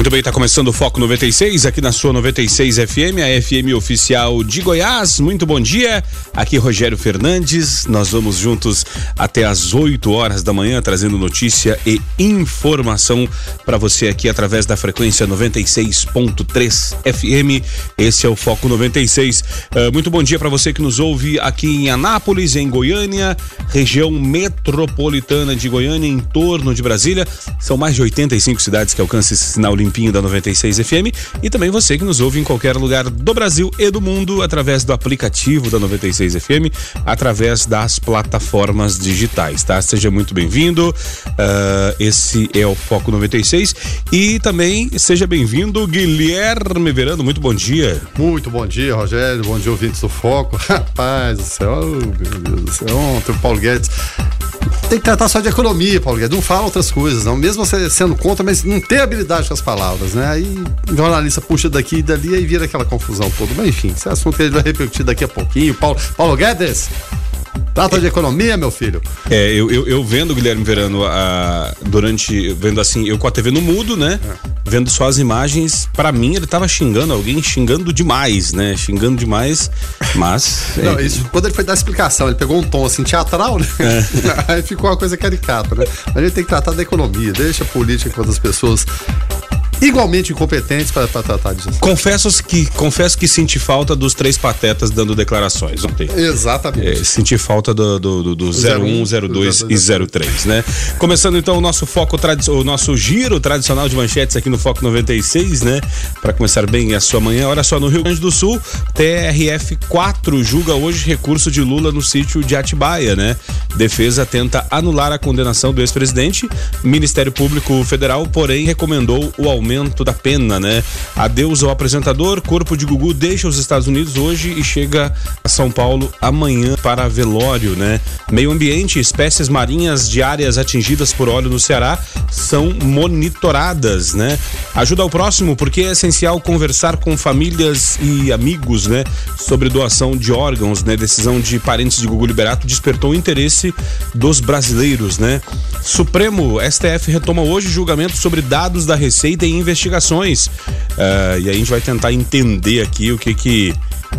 Muito bem, está começando o Foco 96 aqui na sua 96 FM, a FM oficial de Goiás. Muito bom dia. Aqui Rogério Fernandes. Nós vamos juntos até às 8 horas da manhã trazendo notícia e informação para você aqui através da frequência 96.3 FM. Esse é o Foco 96. Uh, ah, muito bom dia para você que nos ouve aqui em Anápolis, em Goiânia, região metropolitana de Goiânia, em torno de Brasília. São mais de 85 cidades que alcançam esse sinal limpinho da 96 FM e também você que nos ouve em qualquer lugar do Brasil e do mundo através do aplicativo da 96 FM, através das plataformas digitais, tá? Seja muito bem-vindo. Uh, esse é o Foco 96 e também seja bem-vindo Guilherme Verano. Muito bom dia. Muito bom dia, Rogério. Bom dia, ouvintes do Foco. Rapaz do céu, meu Deus do céu. Ontem o Paulo Guedes tem que tratar só de economia, Paulo Guedes. Não fala outras coisas, não. Mesmo você sendo contra, mas não tem habilidade com as palavras, né? Aí o jornalista puxa daqui e dali e vira aquela confusão toda. Mas enfim, esse assunto que gente vai repetir daqui a pouquinho. Paulo, Paulo Guedes, Trata de economia, meu filho. É, eu, eu, eu vendo, Guilherme Verano, a, durante. Vendo assim, eu com a TV no mudo, né? É. Vendo só as imagens, para mim ele tava xingando alguém, xingando demais, né? Xingando demais, mas. Não, é... isso, quando ele foi dar a explicação, ele pegou um tom assim teatral, né? É. Aí ficou uma coisa caricata, né? A gente tem que tratar da economia, deixa a política quando as pessoas igualmente incompetentes para tratar disso. Confesso que, confesso que senti falta dos três patetas dando declarações ontem. Exatamente. É, senti falta do, do, do, do 01, 02 e 03, né? Começando então o nosso foco, o nosso giro tradicional de manchetes aqui no Foco 96, né? Para começar bem a sua manhã. Olha só, no Rio Grande do Sul, TRF 4 julga hoje recurso de Lula no sítio de Atibaia, né? Defesa tenta anular a condenação do ex-presidente. Ministério Público Federal, porém, recomendou o aumento cumprimento da pena, né? Adeus ao apresentador, corpo de Gugu deixa os Estados Unidos hoje e chega a São Paulo amanhã para velório, né? Meio ambiente, espécies marinhas de áreas atingidas por óleo no Ceará são monitoradas, né? Ajuda ao próximo porque é essencial conversar com famílias e amigos, né? Sobre doação de órgãos, né? Decisão de parentes de Gugu Liberato despertou o interesse dos brasileiros, né? Supremo, STF retoma hoje julgamento sobre dados da Receita e investigações. Uh, e aí a gente vai tentar entender aqui o que que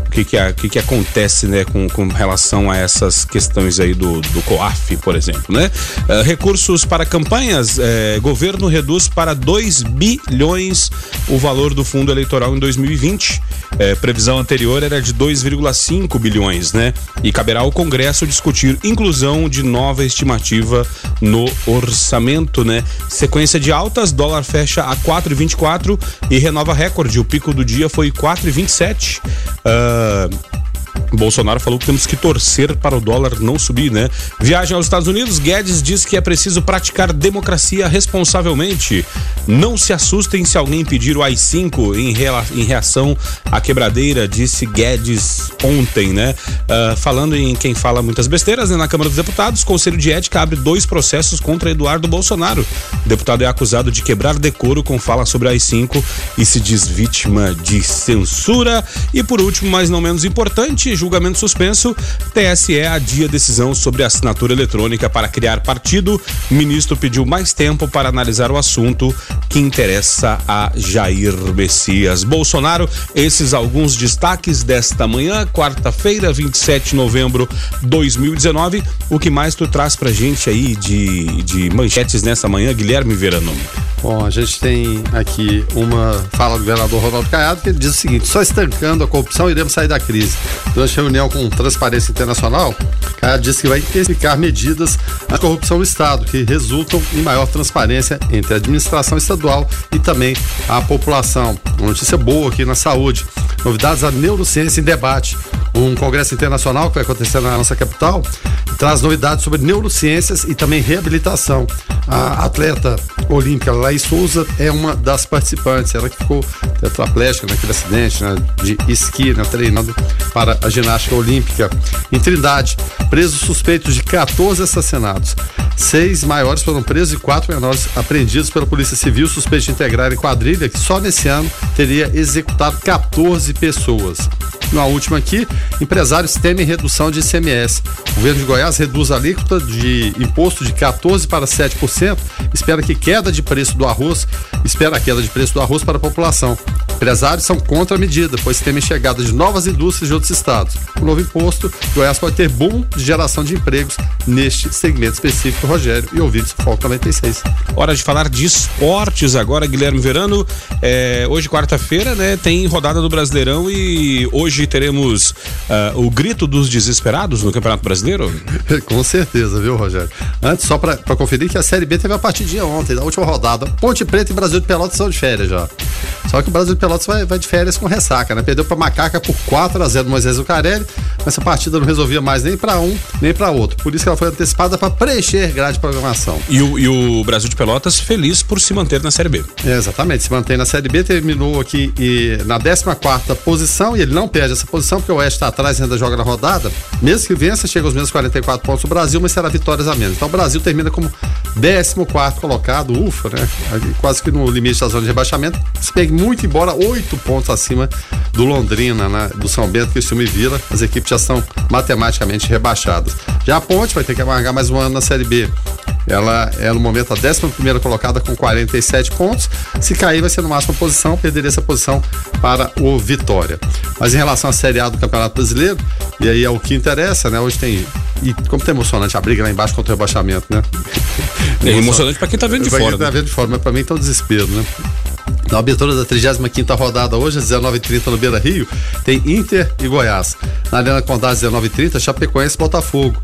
o que que, o que, que acontece né, com, com relação a essas questões aí do, do COAF, por exemplo, né? Uh, recursos para campanhas, eh, governo reduz para 2 bilhões o valor do fundo eleitoral em 2020. Eh, previsão anterior era de 2,5 bilhões, né? E caberá ao Congresso discutir inclusão de nova estimativa no orçamento, né? Sequência de altas, dólar fecha a 4,24 e renova recorde. O pico do dia foi 4,27. Uh, Bolsonaro falou que temos que torcer para o dólar não subir, né? Viagem aos Estados Unidos, Guedes diz que é preciso praticar democracia responsavelmente. Não se assustem se alguém pedir o AI-5 em, reação à quebradeira, disse Guedes ontem, né? Uh, falando em quem fala muitas besteiras, né? na Câmara dos Deputados, o Conselho de Ética abre dois processos contra Eduardo Bolsonaro. O deputado é acusado de quebrar decoro com fala sobre AI-5 e se diz vítima de censura. E por último, mas não menos importante, julgamento suspenso, TSE adia decisão sobre assinatura eletrônica para criar partido. Ministro pediu mais tempo para analisar o assunto que interessa a Jair Messias Bolsonaro. Esses alguns destaques desta manhã, quarta-feira, 27 de novembro de 2019. O que mais tu traz pra gente aí de, de manchetes nessa manhã, Guilherme Verano? Bom, a gente tem aqui uma fala do governador Ronaldo Caiado que ele diz o seguinte: só estancando a corrupção iremos sair da crise. Durante a reunião com Transparência Internacional, Caiado disse que vai intensificar medidas à corrupção no Estado, que resultam em maior transparência entre a administração estadual e também a população. Uma notícia boa aqui na saúde. Novidades da neurociência em debate. Um congresso internacional que vai acontecer na nossa capital traz novidades sobre neurociências e também reabilitação. A atleta olímpica Laís Souza é uma das participantes, ela que ficou tetraplégica naquele acidente né, de esqui, né, treinando para a ginástica olímpica. Em Trindade, presos suspeitos de 14 assassinatos. Seis maiores foram presos e quatro menores apreendidos pela Polícia Civil suspeitos de integrar quadrilha que só nesse ano teria executado 14 pessoas. Uma última aqui, empresários temem redução de ICMS. O governo de Goiás reduz a alíquota de imposto de 14% para 7%, espera que queda de preço do arroz, espera a queda de preço do arroz para a população. Empresários são contra a medida, pois temem chegada de novas indústrias de outros estados. Com o novo imposto, Goiás pode ter boom de geração de empregos neste segmento específico, Rogério, e ouvidos Foco 96. Hora de falar de esportes agora, Guilherme Verano. É, hoje, quarta-feira, né, tem rodada do Brasileirão e hoje teremos uh, o grito dos desesperados no Campeonato Brasileiro? Com certeza, viu, Rogério? Antes, só para conferir que a Série B teve a partidinha ontem, da última rodada. Ponte Preta e Brasil de Pelotas são de férias já. Só que o Brasil de Pelotas vai, vai de férias com ressaca, né? Perdeu para Macaca por 4 a 0 do Moisés Zucarelli. Essa partida não resolvia mais nem para um, nem para outro. Por isso que ela foi antecipada para preencher grade de programação. E o, e o Brasil de Pelotas feliz por se manter na Série B. É, exatamente, se mantém na Série B, terminou aqui e, na 14 posição e ele não perde essa posição porque o Oeste está atrás e ainda joga na rodada. Mesmo que vença, chega aos mesmos 44 pontos do Brasil, mas será vitórias a menos. Então o Brasil termina como 14 colocado, ufa, né? Quase que no limite da zona de rebaixamento. Se pegue muito embora, oito pontos acima do Londrina, né? do São Bento, que o e Vila. As equipes já estão matematicamente rebaixadas. Já a Ponte vai ter que amargar mais um ano na Série B. Ela é no momento a 11 colocada com 47 pontos. Se cair, vai ser no máximo posição, perderia essa posição para o Vitória. Mas em relação à Série A do Campeonato Brasileiro, e aí é o que interessa, né? Hoje tem. E como tá emocionante a briga lá embaixo contra o rebaixamento, né? É emocionante para quem tá vendo de fora. Quem tá né? vendo de fora, mas para mim tá um desespero, né? Na abertura da 35 rodada hoje, às 19h30 no Beira Rio, tem Inter e Goiás. Na Arena Condá, às 19h30, Chapecoense e Botafogo.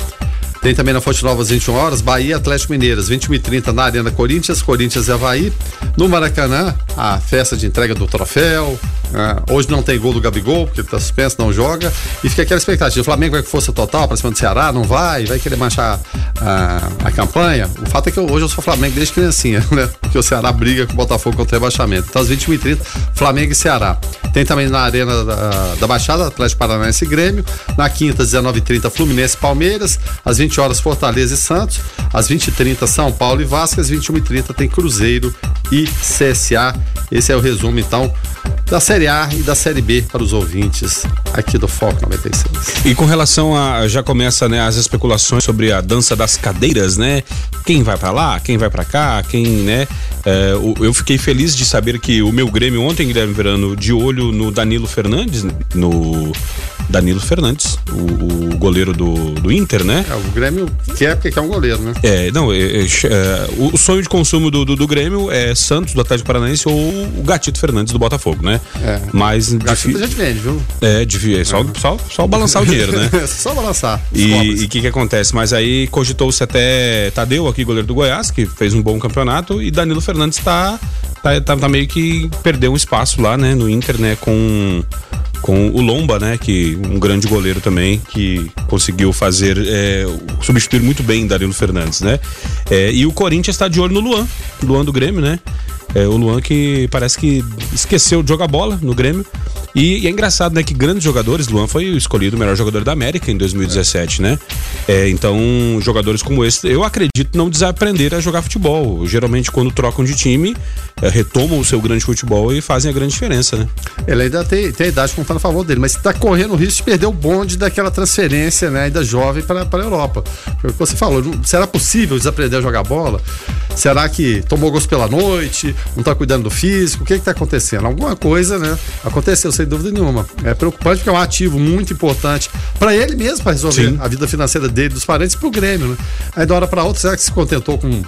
Tem também na Fonte Nova às 21 horas, Bahia Atlético Mineiras, 21 e 30 na Arena Corinthians, Corinthians e Havaí. No Maracanã, a festa de entrega do troféu. Uh, hoje não tem gol do Gabigol, porque ele tá suspenso, não joga. E fica aquela expectativa: o Flamengo vai com força total para cima do Ceará, não vai, vai querer manchar uh, a campanha. O fato é que eu, hoje eu sou Flamengo desde criancinha, né? Porque o Ceará briga com o Botafogo contra o rebaixamento. Então, às 21 e 30 Flamengo e Ceará. Tem também na Arena da, da Baixada, Atlético Paranaense e Grêmio. Na quinta, 19 e 30 Fluminense e Palmeiras. Às 20 horas, Fortaleza e Santos. Às 20 e 30 São Paulo e Vasco. Às 21 e 30 tem Cruzeiro e CSA. Esse é o resumo, então, da Série A e da Série B para os ouvintes aqui do Foco 96. E com relação a já começa, né, as especulações sobre a dança das cadeiras, né? Quem vai para lá, quem vai para cá, quem, né? É, eu fiquei feliz de saber que o meu Grêmio ontem, Guilherme Verano, de olho no Danilo Fernandes, no Danilo Fernandes, o, o goleiro do, do Inter, né? É, o Grêmio quer porque quer um goleiro, né? É, não, é, é, é, o sonho de consumo do, do, do, Grêmio é Santos, do Atlético Paranaense, ou o Gatito Fernandes, do Botafogo, né? É. Mas. Gatito a gente vende, viu? É, devia, é só, só, só balançar o dinheiro, né? só balançar. E o que que acontece? Mas aí cogitou-se até Tadeu, aqui, goleiro do Goiás, que fez um bom campeonato, e Danilo Fernandes tá, tá, tá, tá meio que perdeu um espaço lá, né, no Inter, né, com com o Lomba, né, que um grande goleiro também que conseguiu fazer é, substituir muito bem Danilo Fernandes, né? É, e o Corinthians está de olho no Luan, Luan do Grêmio, né? É, o Luan que parece que esqueceu de jogar bola no Grêmio. E, e, é engraçado, né, que grandes jogadores, Luan foi escolhido o melhor jogador da América em 2017, né? É, então, jogadores como esse, eu acredito não desaprender a jogar futebol. Geralmente, quando trocam de time, é, retomam o seu grande futebol e fazem a grande diferença, né? Ele ainda tem, tem a idade contando a favor dele, mas está correndo o risco de perder o bonde daquela transferência, né, ainda jovem para a Europa. Foi o que você falou, será possível desaprender a jogar bola? Será que tomou gosto pela noite, não está cuidando do físico? O que está acontecendo? Alguma coisa, né? Aconteceu, sem dúvida nenhuma. É preocupante porque é um ativo muito importante para ele mesmo, para resolver Sim. a vida financeira dele, dos parentes, para o Grêmio, né? Aí de uma hora para outra, será que se contentou com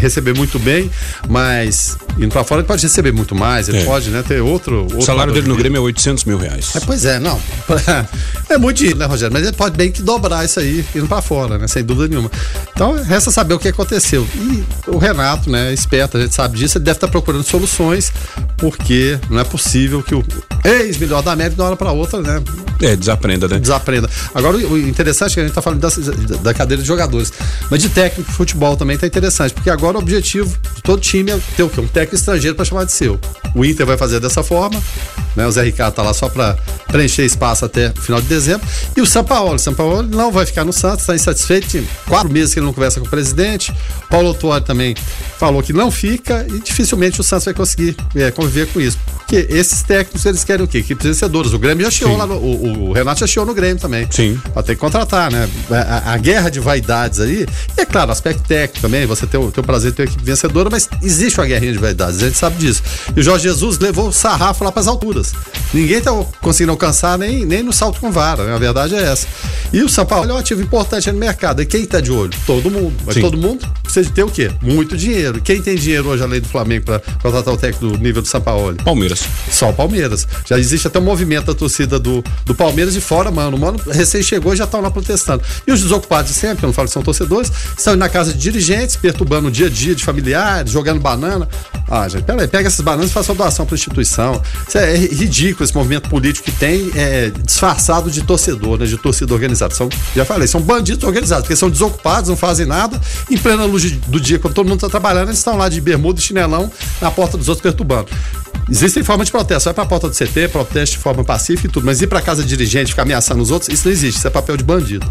receber muito bem, mas indo para fora ele pode receber muito mais, ele é. pode né, ter outro. outro o salário dele no Grêmio é 800 mil reais. É, pois é, não. É muito dinheiro, né, Rogério? Mas ele pode bem que dobrar isso aí indo para fora, né? Sem dúvida nenhuma. Então, resta saber o que aconteceu. E o Renato, né, esperto, a gente sabe disso, ele deve estar procurando soluções, porque não é possível que o ex-melhor da América de uma hora para outra, né? É, desaprenda, né? Desaprenda. Agora, o interessante é que a gente está falando da, da cadeira de jogadores, mas de técnico de futebol também tá interessante, porque agora o objetivo de todo time é ter o quê? Um técnico estrangeiro para chamar de seu. O Inter vai fazer dessa forma, né? O Zé Ricardo tá lá só para preencher espaço até o final de dezembro. E o São Paulo, o São Paulo não vai ficar no Santos, está insatisfeito. Tem quatro meses que ele não conversa com o presidente. Paulo Autuori também falou que não fica e dificilmente o Santos vai conseguir é, conviver com isso Porque esses técnicos, eles querem o quê? Que vencedores. O Grêmio já chiou lá no, o, o Renato já chiou no Grêmio também. Sim. Vai ter que contratar, né? A, a guerra de vaidades aí, e é claro, aspecto técnico também, você tem o, tem o prazer de ter uma equipe vencedora, mas existe uma guerrinha de vaidades, a gente sabe disso. E o Jorge Jesus levou o sarrafo lá pras alturas. Ninguém tá conseguindo alcançar nem, nem no salto com vara, né? a verdade é essa. E o São Paulo é um ativo importante no mercado. E quem tá de olho? Todo mundo. Mas Sim. todo mundo precisa de ter o quê? Muito dinheiro. Quem tem dinheiro hoje, além do Flamengo, pra contratar o técnico do nível do São Paulo? Palmeiras. Só o Palmeiras. Já existe até um movimento da torcida do, do Palmeiras de fora, mano. O mano recém chegou e já estão lá protestando. E os desocupados de sempre, eu não falo que são torcedores, estão indo na casa de dirigentes, perturbando o dia a dia de familiares, jogando banana. Ah, gente, peraí, pega essas bananas e faça uma doação para instituição. Isso é ridículo esse movimento político que tem, é, disfarçado de torcedor, né, de torcida organizada. São, já falei, são bandidos organizados, porque são desocupados, não fazem nada, em plena luz do dia, quando todo mundo está trabalhando, eles estão lá de bermuda e chinelão na porta dos outros perturbando. Existem formas de protesto. Vai pra porta do CT, proteste de forma pacífica e tudo. Mas ir pra casa de dirigente, ficar ameaçando os outros, isso não existe. Isso é papel de bandido.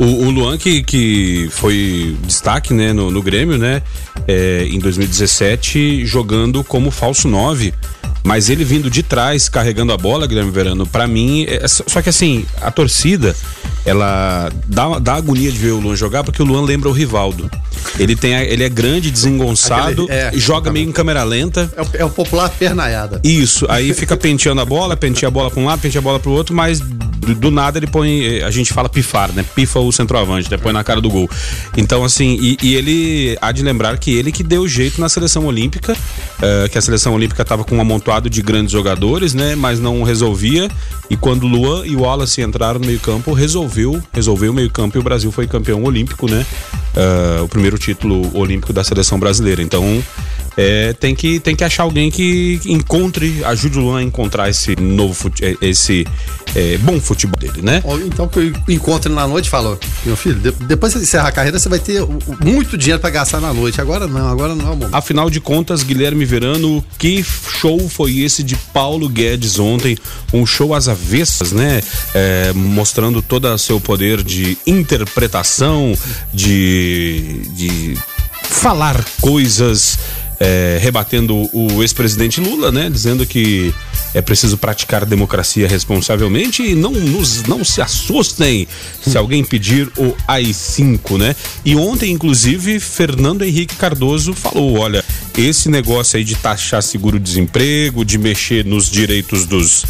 O, o Luan, que, que foi destaque né, no, no Grêmio, né? é, em 2017, jogando como falso 9. Mas ele vindo de trás, carregando a bola, Guilherme Verano, pra mim. é- só só que assim, a torcida, ela dá, dá agonia de ver o Luan jogar, porque o Luan lembra o Rivaldo. Ele, tem, a- ele é grande, desengonçado, Aquele- é, joga meio em câmera lenta. É o, é o popular pernaiada. Isso, aí fica penteando a bola, penteia a bola pra um lado, penteia a bola pro outro, mas do, do nada ele põe. eh, A gente fala pifar, né? Pifa o centroavante, né? Põe na cara do gol. Então, assim, e, e ele há de lembrar que ele que deu jeito na seleção olímpica, eh, que a seleção olímpica tava com um de grandes jogadores, né? Mas não resolvia. E quando Luan e Wallace entraram no meio-campo, resolveu, resolveu o meio-campo e o Brasil foi campeão olímpico, né? Eh, o primeiro título olímpico da seleção brasileira. Então, é, tem, que, tem que achar alguém que encontre, ajude o Luan a encontrar esse novo eh, esse eh, bom futebol dele, né? Então que eu encontro ele na noite e falo, meu filho, de- depois que você encerrar a carreira, você vai ter muito dinheiro pra gastar na noite. Agora não, agora não é o momento. Afinal de contas, Guilherme Verano, que show foi esse de Paulo Guedes ontem? Um show às avessas, né? É, mostrando todo o seu poder de interpretação, de, de falar coisas, é, rebatendo o ex-presidente Lula, né? Dizendo que é preciso praticar democracia responsavelmente e não, nos, não se assustem se alguém pedir o AI-5, né? E ontem, inclusive, Fernando Henrique Cardoso falou: olha, esse negócio aí de taxar seguro-desemprego, de mexer nos direitos dos,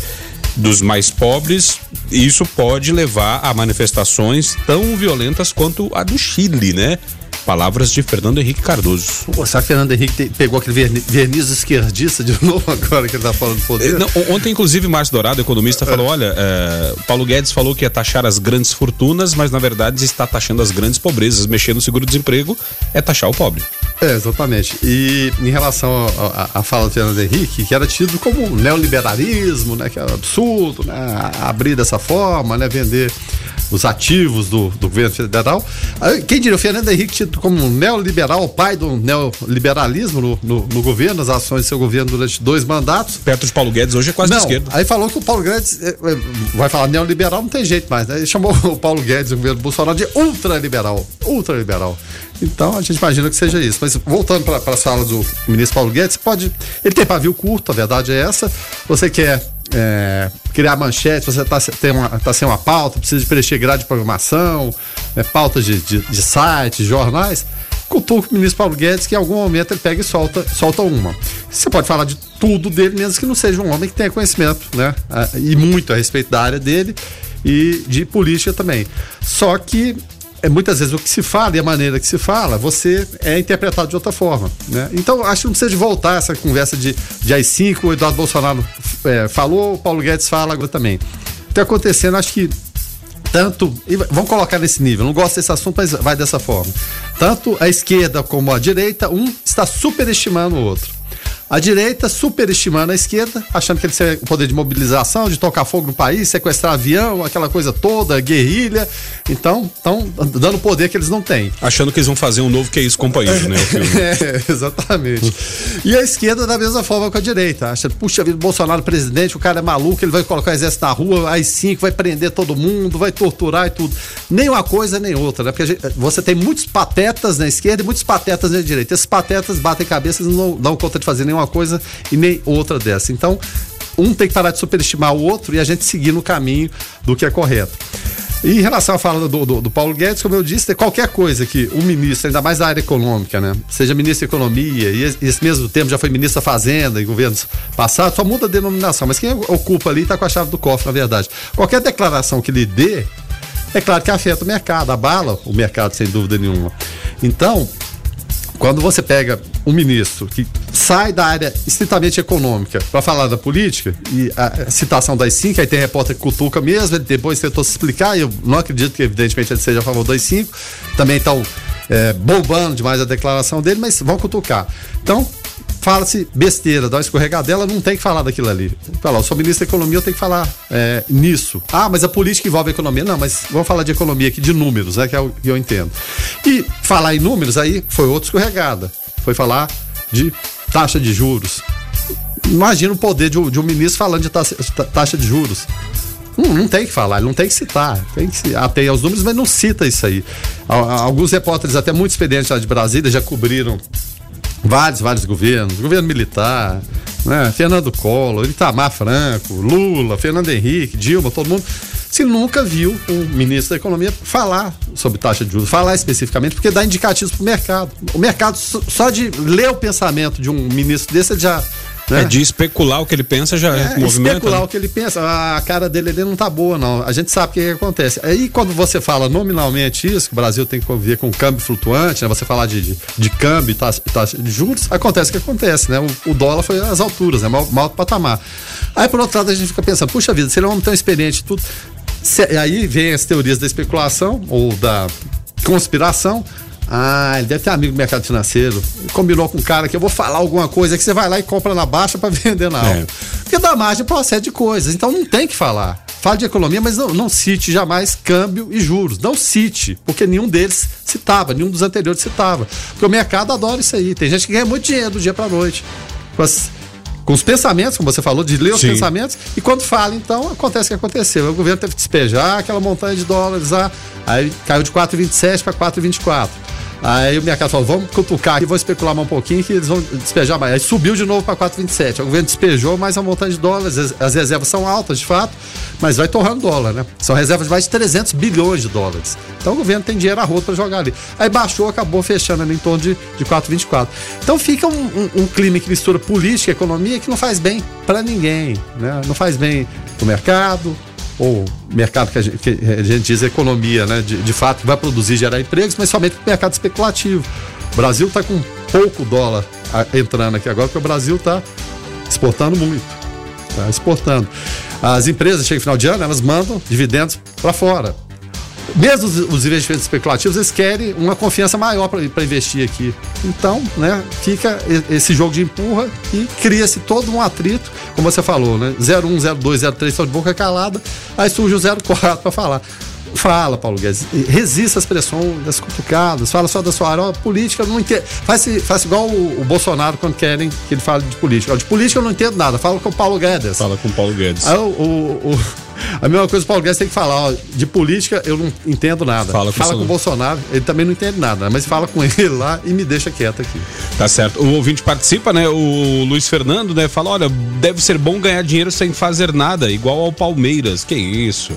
dos mais pobres, isso pode levar a manifestações tão violentas quanto a do Chile, né? Palavras de Fernando Henrique Cardoso. Pô, será que Fernando Henrique pegou aquele verni- verniz esquerdista de novo agora que ele tá falando do poder? Não, on- ontem, inclusive, Márcio Dourado, economista, falou: olha, é, Paulo Guedes falou que ia taxar as grandes fortunas, mas na verdade está taxando as grandes pobrezas. Mexer no seguro-desemprego é taxar o pobre. É, exatamente. E em relação à- fala do Fernando Henrique, que era tido como neoliberalismo, né? Que era absurdo, né? Abrir dessa forma, né? Vender os ativos do, do governo federal. Aí, Quem diria, o Fernando Henrique tido como um neoliberal, o pai do neoliberalismo no, no, no governo, nas ações do seu governo durante dois mandatos. Perto de Paulo Guedes hoje é quase Não, de esquerda. aí falou que o Paulo Guedes é, é, vai falar neoliberal, não tem jeito mais, né? Ele chamou o Paulo Guedes, o governo Bolsonaro, de ultraliberal. Ultraliberal. Então a gente imagina que seja isso. Mas voltando para as falas do ministro Paulo Guedes, pode. Ele tem pavio curto, a verdade é essa. Você quer é, criar manchete, você está tem tá sem uma pauta, precisa de preencher grade de programação, né, pautas de, de, de sites, jornais. Cutuca o ministro Paulo Guedes que em algum momento ele pega e solta, solta uma. Você pode falar de tudo dele, mesmo que não seja um homem que tenha conhecimento, né? Ah, E muito a respeito da área dele e de política também. Só que é, muitas vezes o que se fala e a maneira que se fala, você é interpretado de outra forma. Né? Então, acho que não precisa de voltar essa conversa de, de AI-5, o Eduardo Bolsonaro é, falou, o Paulo Guedes fala agora também. Está acontecendo, acho que tanto. Vamos colocar nesse nível, não gosto desse assunto, mas vai dessa forma. Tanto a esquerda como a direita, um está superestimando o outro. A direita superestimando a esquerda, achando que ele tem o poder de mobilização, de tocar fogo no país, sequestrar avião, aquela coisa toda, guerrilha. Então, estão dando poder que eles não têm. Achando que eles vão fazer um novo que é isso, né? o filme. É, exatamente. E a esquerda da mesma forma com a direita. Acha, puxa vida, Bolsonaro presidente, o cara é maluco, ele vai colocar o exército na rua, aí sim vai prender todo mundo, vai torturar e tudo. Nem uma coisa nem outra, né? Porque gente- você tem muitos patetas na esquerda e muitos patetas na direita. Esses patetas batem cabeças e não dão conta de fazer nenhuma coisa e nem outra dessa. Então, um tem que parar de superestimar o outro e a gente seguir no caminho do que é correto. E em relação à fala do, do, do, Paulo Guedes, como eu disse, qualquer coisa que um ministro, ainda mais da área econômica, né, seja ministro da Economia, e esse mesmo tempo já foi ministro da Fazenda em governos passados, só muda a denominação, mas quem ocupa ali está com a chave do cofre, na verdade. Qualquer declaração que lhe dê, é claro que afeta o mercado, abala o mercado, sem dúvida nenhuma. Então, quando você pega um ministro que sai da área estritamente econômica para falar da política, e a citação das cinco, aí tem repórter que cutuca mesmo, ele depois tentou se explicar, e eu não acredito que, evidentemente, ele seja a favor das cinco, também estão é, bombando demais a declaração dele, mas vão cutucar. Então, fala-se besteira, dá uma escorregadela, não tem que falar daquilo ali. Falar, eu sou ministro da economia, eu tenho que falar é, nisso. Ah, mas a política envolve a economia. Não, mas vamos falar de economia aqui, de números, né? Que é o que eu entendo. E falar em números aí foi outra escorregada. Foi falar de taxa de juros. Imagina o poder de um, de um ministro falando de taxa, taxa de juros. Não, não, tem que falar, não tem que citar. Tem que até aos números, mas não cita isso aí. Alguns repórteres, até muito experientes lá de Brasília, já cobriram Vários, vários governos, governo militar, né? Fernando Collor, Itamar Franco, Lula, Fernando Henrique, Dilma, todo mundo. Se nunca viu um ministro da Economia falar sobre taxa de juros, falar especificamente, porque dá indicativos para o mercado. O mercado, só de ler o pensamento de um ministro desse, ele já né? É de especular o que ele pensa já é, movimento. Especular né? o que ele pensa. A cara dele ele não tá boa, não. A gente sabe o que, que, acontece. Aí quando você fala nominalmente isso, que o Brasil tem que conviver com câmbio flutuante, né? Você falar de, de, de câmbio e taxa, taxa, de juros, acontece o que acontece, né? O, o dólar foi às alturas, né? Mal, mal patamar. Aí por outro lado a gente fica pensando, puxa vida, se ele é um homem tão experiente tudo. Se, aí vem as teorias da especulação ou da conspiração. Ah, ele deve ter amigo do mercado financeiro. Combinou com um cara que eu vou falar alguma coisa que você vai lá e compra na baixa para vender na alta. É. Porque dá margem para uma série de coisas. Então não tem que falar. Fala de economia, mas não, não cite jamais câmbio e juros. Não cite, porque nenhum deles citava, nenhum dos anteriores citava. Porque o mercado adora isso aí. Tem gente que ganha muito dinheiro do dia para noite. Com, as, com os pensamentos, como você falou, de ler os Sim. pensamentos. E quando fala, então, acontece o que aconteceu. O governo teve que despejar aquela montanha de dólares lá. Aí caiu de 4,27 para 4,24. Aí o mercado falou: vamos cutucar aqui, vou especular mais um pouquinho que eles vão despejar mais. Aí subiu de novo para 4,27. O governo despejou mais uma montante de dólares. As, as, reservas são altas, de fato, mas vai torrando dólar, né? São reservas de mais de 300 bilhões de dólares. Então o governo tem dinheiro a rodo para jogar ali. Aí baixou, acabou fechando ali em torno de, de 4,24. Então fica um, um, um clima que mistura política e economia que não faz bem para ninguém, né? Não faz bem para o mercado, ou mercado que a gente, que a gente diz economia, né? De, de fato, vai produzir gerar empregos, mas somente mercado especulativo. O Brasil está com pouco dólar entrando aqui agora, porque o Brasil está exportando muito. Está exportando. As empresas, chega final de ano, elas mandam dividendos para fora mesmo os, os, investimentos especulativos, eles querem uma confiança maior para investir aqui. Então, né, fica esse jogo de empurra e cria-se todo um atrito, como você falou, né? 01, 02, 03 estão de boca calada, aí surge o 04 para falar. Fala, Paulo Guedes, resista às pressões, cutucadas, fala só da sua área, política, não entendo. Faz, faz igual o, o, Bolsonaro quando querem que ele fale de política. De política eu não entendo nada, fala com o Paulo Guedes. Fala com o Paulo Guedes. Aí o, o, o a mesma coisa o Paulo Guedes tem que falar, ó, de política eu não entendo nada. Fala com, fala com o Bolsonaro, ele também não entende nada, mas fala com ele lá e me deixa quieto aqui. Tá certo. O ouvinte participa, né? O Luiz Fernando, né? Fala, olha, deve ser bom ganhar dinheiro sem fazer nada, igual ao Palmeiras. Que isso?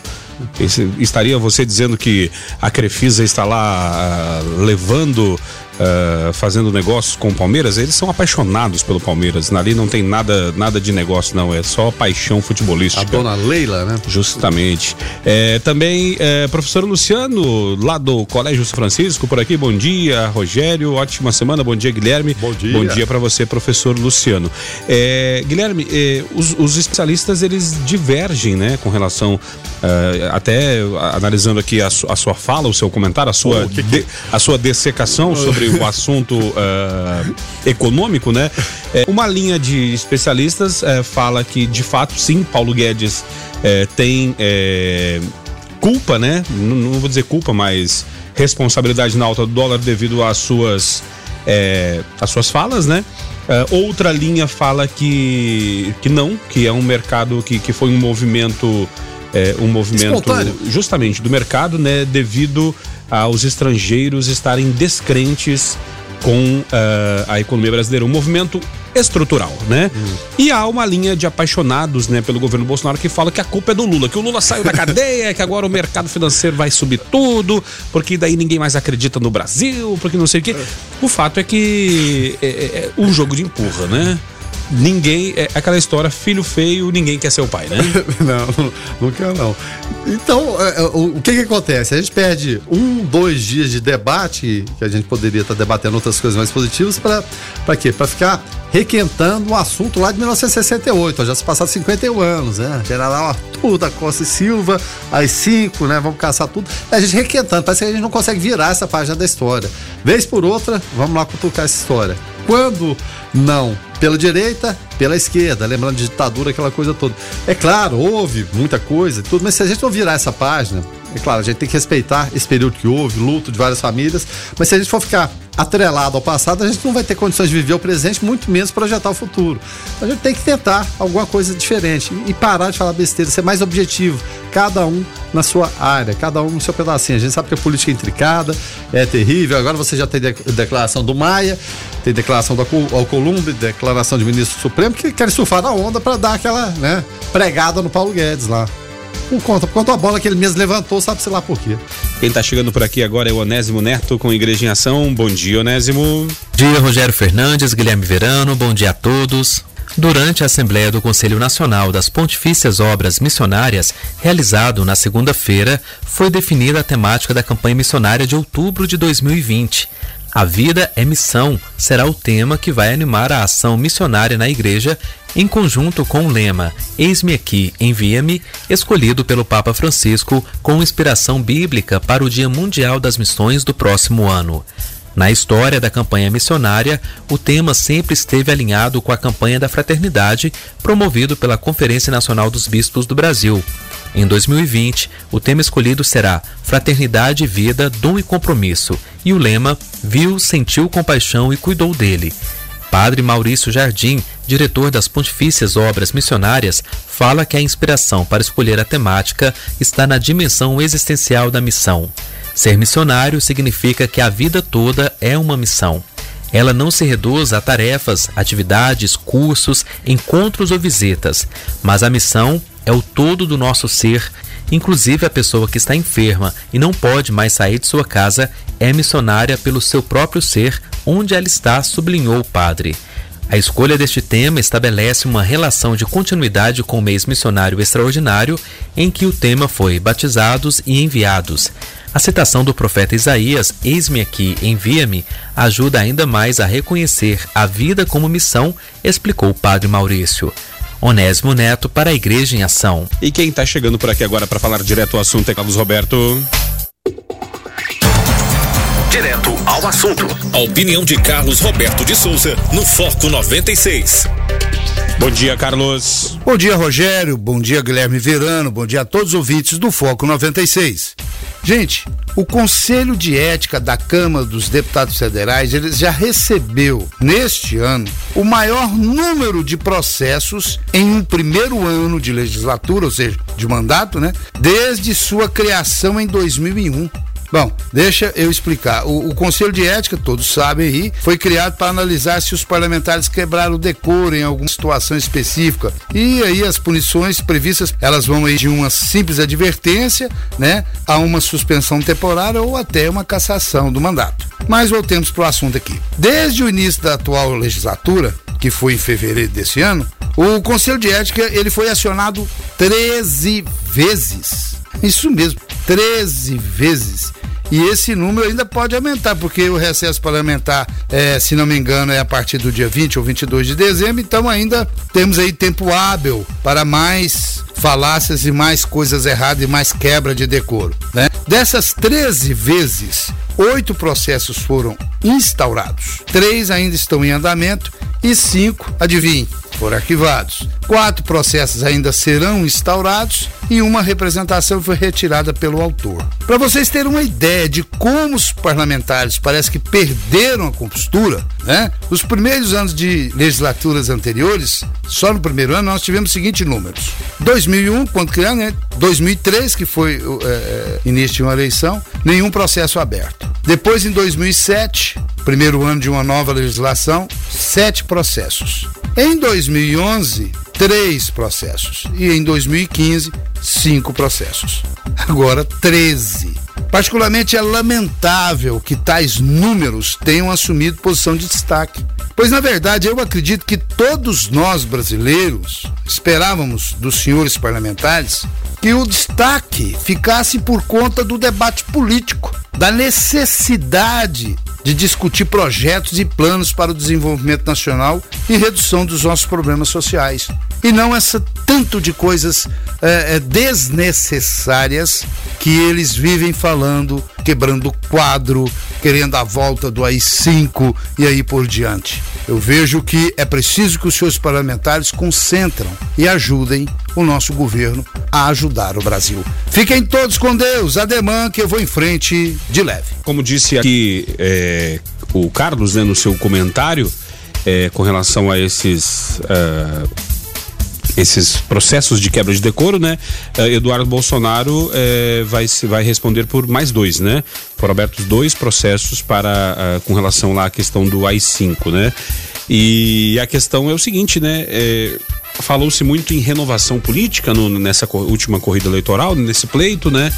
Esse, estaria você dizendo que a Crefisa está lá uh, levando uh, fazendo negócios com o Palmeiras, eles são apaixonados pelo Palmeiras. Ali não tem nada, nada de negócio, não. É só paixão futebolística. A dona Leila, né? Justamente. É, também, é, professor Luciano, lá do Colégio São Francisco, por aqui. Bom dia, Rogério. Ótima semana. Bom dia, Guilherme. Bom dia. Bom dia para você, professor Luciano. É, Guilherme, é, os, os, especialistas eles divergem, né, com relação é, até analisando aqui a, a, sua fala, o seu comentário, a sua, oh, que que... De, a sua dessecação sobre o assunto uh, econômico, né? É, uma linha de especialistas é, fala que, de fato, sim, Paulo Guedes tem culpa, né? Não, não, vou dizer culpa, mas responsabilidade na alta do dólar devido às suas, às suas falas, né? Outra linha fala que, que não, que é um mercado que, que foi um movimento é, um movimento Espontâneo. justamente do mercado, né, devido aos estrangeiros estarem descrentes com uh, a economia brasileira. Um movimento estrutural, né? Hum. E há uma linha de apaixonados, né, pelo governo Bolsonaro que fala que a culpa é do Lula, que o Lula saiu da cadeia, que agora o mercado financeiro vai subir tudo, porque daí ninguém mais acredita no Brasil, porque não sei o quê. O fato é que é, é, é um jogo de empurra, né? Ninguém. É aquela história, filho feio, ninguém quer ser o pai, né? não, não quer não. Então, é, é, o, que que acontece? A gente perde um, dois dias de debate, que a gente poderia estar debatendo outras coisas mais positivas, para quê? Para ficar requentando um assunto lá de 1968, ó, já se passaram 51 anos, né? General Arthur da Costa e Silva, às 5, né? Vamos caçar tudo. É a gente requentando, parece que a gente não consegue virar essa página da história. Vez por outra, vamos lá cutucar essa história. Quando não pela direita, pela esquerda, lembrando de ditadura, aquela coisa toda. É claro, houve muita coisa, tudo, mas se a gente não virar essa página, é claro, a gente tem que respeitar esse período que houve, luto de várias famílias, mas se a gente for ficar atrelado ao passado, a gente não vai ter condições de viver o presente, muito menos projetar o futuro. A gente tem que tentar alguma coisa diferente e parar de falar besteira, ser mais objetivo, cada um na sua área, cada um no seu pedacinho. A gente sabe que a política é intricada, é terrível. Agora você já tem declaração do Maia, tem declaração do Alcolumbre, declaração de ministro Supremo que querem surfar na onda para dar aquela né, pregada no Paulo Guedes lá. Por conta, por conta da bola que ele mesmo levantou, sabe-se lá por quê. Quem está chegando por aqui agora é o Onésimo Neto com Igreja em Ação. Bom dia, Onésimo. Bom dia, Rogério Fernandes, Guilherme Verano, bom dia a todos. Durante a Assembleia do Conselho Nacional das Pontifícias Obras Missionárias, realizado na segunda-feira, foi definida a temática da campanha missionária de outubro de 2020. A vida é missão será o tema que vai animar a ação missionária na igreja, em conjunto com o lema Eis-me aqui, envia-me, escolhido pelo Papa Francisco com inspiração bíblica para o Dia Mundial das Missões do próximo ano. Na história da campanha missionária, o tema sempre esteve alinhado com a campanha da fraternidade, promovido pela Conferência Nacional dos Bispos do Brasil. Em 2020, o tema escolhido será Fraternidade, Vida, Dom e Compromisso, e o lema Viu, Sentiu Compaixão e Cuidou dele. Padre Maurício Jardim, diretor das Pontifícias Obras Missionárias, fala que a inspiração para escolher a temática está na dimensão existencial da missão. Ser missionário significa que a vida toda é uma missão. Ela não se reduz a tarefas, atividades, cursos, encontros ou visitas, mas a missão é o todo do nosso ser, inclusive a pessoa que está enferma e não pode mais sair de sua casa é missionária pelo seu próprio ser, onde ela está, sublinhou o padre. A escolha deste tema estabelece uma relação de continuidade com o mês missionário extraordinário, em que o tema foi Batizados e Enviados. A citação do profeta Isaías, Eis-me aqui, envia-me, ajuda ainda mais a reconhecer a vida como missão, explicou o padre Maurício. Onésimo Neto para a Igreja em Ação. E quem está chegando por aqui agora para falar direto ao assunto é Carlos Roberto. Direto ao assunto. A opinião de Carlos Roberto de Souza no Foco 96. Bom dia, Carlos. Bom dia, Rogério. Bom dia, Guilherme Verano. Bom dia a todos os ouvintes do Foco 96. Gente, o Conselho de Ética da Câmara dos Deputados Federais ele já recebeu neste ano o maior número de processos em um primeiro ano de legislatura, ou seja, de mandato, né? Desde sua criação em 2001. Bom, deixa eu explicar. O, o, Conselho de Ética, todos sabem aí, foi criado para analisar se os parlamentares quebraram o decoro em alguma situação específica. E aí as punições previstas, elas vão aí de uma simples advertência, né, a uma suspensão temporária ou até uma cassação do mandato. Mas voltemos para o assunto aqui. Desde o início da atual legislatura, que foi em fevereiro desse ano, o Conselho de Ética ele foi acionado 13 vezes. Isso mesmo, 13 vezes. E esse número ainda pode aumentar, porque o recesso parlamentar, é, se não me engano, é a partir do dia 20 ou 22 de dezembro, então ainda temos aí tempo hábil para mais falácias e mais coisas erradas e mais quebra de decoro. Né? Dessas 13 vezes, oito processos foram instaurados, três ainda estão em andamento e cinco, adivinhe, foram arquivados. Quatro processos ainda serão instaurados e uma representação foi retirada pelo autor. Para vocês terem uma ideia de como os parlamentares parece que perderam a compostura, né? Nos primeiros anos de legislaturas anteriores, só no primeiro ano nós tivemos os seguintes números: 2001, quando criaram, né? 2003, que foi é, início de uma eleição, nenhum processo aberto. Depois, em 2007, primeiro ano de uma nova legislação, sete processos. Em 2011, três processos. E em 2015, cinco processos. Agora, 13. Particularmente é lamentável que tais números tenham assumido posição de destaque. Pois, na verdade, eu acredito que todos nós brasileiros esperávamos dos senhores parlamentares que o destaque ficasse por conta do debate político, da necessidade de discutir projetos e planos para o desenvolvimento nacional e redução dos nossos problemas sociais. E não essa tanto de coisas é, desnecessárias que eles vivem falando, quebrando quadro, querendo a volta do AI-5 e aí por diante. Eu vejo que é preciso que os seus parlamentares concentram e ajudem o nosso governo a ajudar o Brasil. Fiquem todos com Deus, ademã que eu vou em frente de leve. Como disse aqui é, o Carlos, né, no seu comentário, é, com relação a esses. Uh, esses processos de quebra de decoro, né? Uh, Eduardo Bolsonaro uh, vai, vai responder por mais dois, né? Foram abertos dois processos para uh, com relação lá à questão do AI-5, né? E a questão é o seguinte, né? É, Falou-se muito em renovação política no, nessa última corrida eleitoral, nesse pleito, né?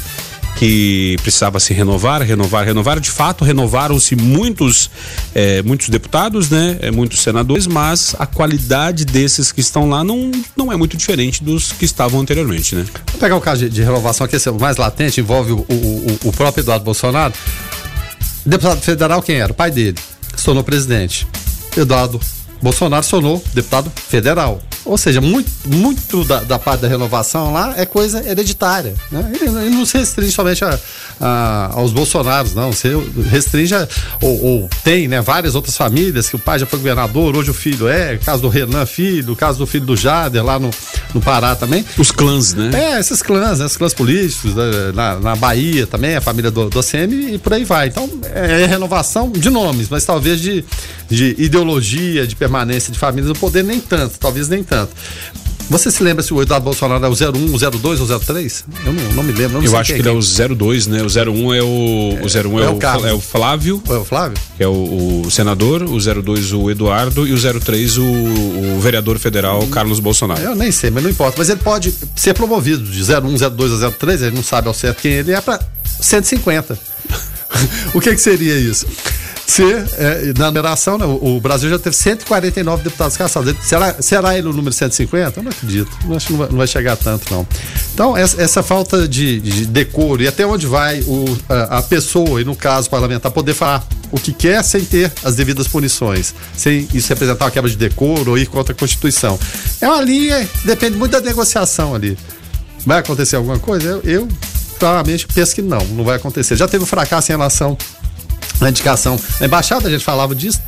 Que precisava se renovar, renovar, renovar. De fato, renovaram-se muitos, é, muitos deputados, né? É, muitos senadores, mas a qualidade desses que estão lá não, não é muito diferente dos que estavam anteriormente, né? Vou pegar o caso de, de renovação aqui, é o mais latente, envolve o, o, o próprio Eduardo Bolsonaro. Deputado federal, quem era? O pai dele. Se tornou presidente. Eduardo Bolsonaro sonou deputado federal. Ou seja, muito, muito da, da, parte da renovação lá é coisa hereditária. Né? Ele, ele não se restringe somente a, a, aos Bolsonaros, não. Se restringe a, ou, ou, tem né, várias outras famílias que o pai já foi governador, hoje o filho é, caso do Renan Filho, caso do filho do Jader lá no, no Pará também. Os clãs, né? É, esses clãs, né, esses clãs políticos, né, na, na Bahia também, a família do, do ACM e por aí vai. Então, é, é renovação de nomes, mas talvez de, de ideologia, de permanência de famílias, no poder nem tanto, talvez nem tanto. Você se lembra se o Eduardo Bolsonaro é o 01, o 02 ou 03? Eu não, não me lembro. Não eu acho que ele é, é o 02, né? O 01 é o, é, o 01 é, é, o, é o Flávio. É o Flávio? Que é o, o, senador, o 02 o Eduardo e o 03 o, o vereador federal Carlos Bolsonaro. Eu nem sei, mas não importa. Mas ele pode ser promovido de 01, 02 a 03, ele não sabe ao certo quem ele é, para 150. o que, que seria isso? Ser, é, na numeração, né, o, Brasil já teve 149 deputados cassados. Será, será ele o número 150? Eu não acredito. Não acho que não vai, não vai chegar tanto, não. Então, essa, essa falta de, de, decoro e até onde vai o, a, a, pessoa, e no caso parlamentar, poder falar o que quer sem ter as devidas punições, sem isso representar uma quebra de decoro ou ir contra a Constituição. É uma linha, depende muito da negociação ali. Vai acontecer alguma coisa? Eu, eu claramente penso que não, não vai acontecer. Já teve um fracasso em relação na indicação na embaixada, a gente falava disso,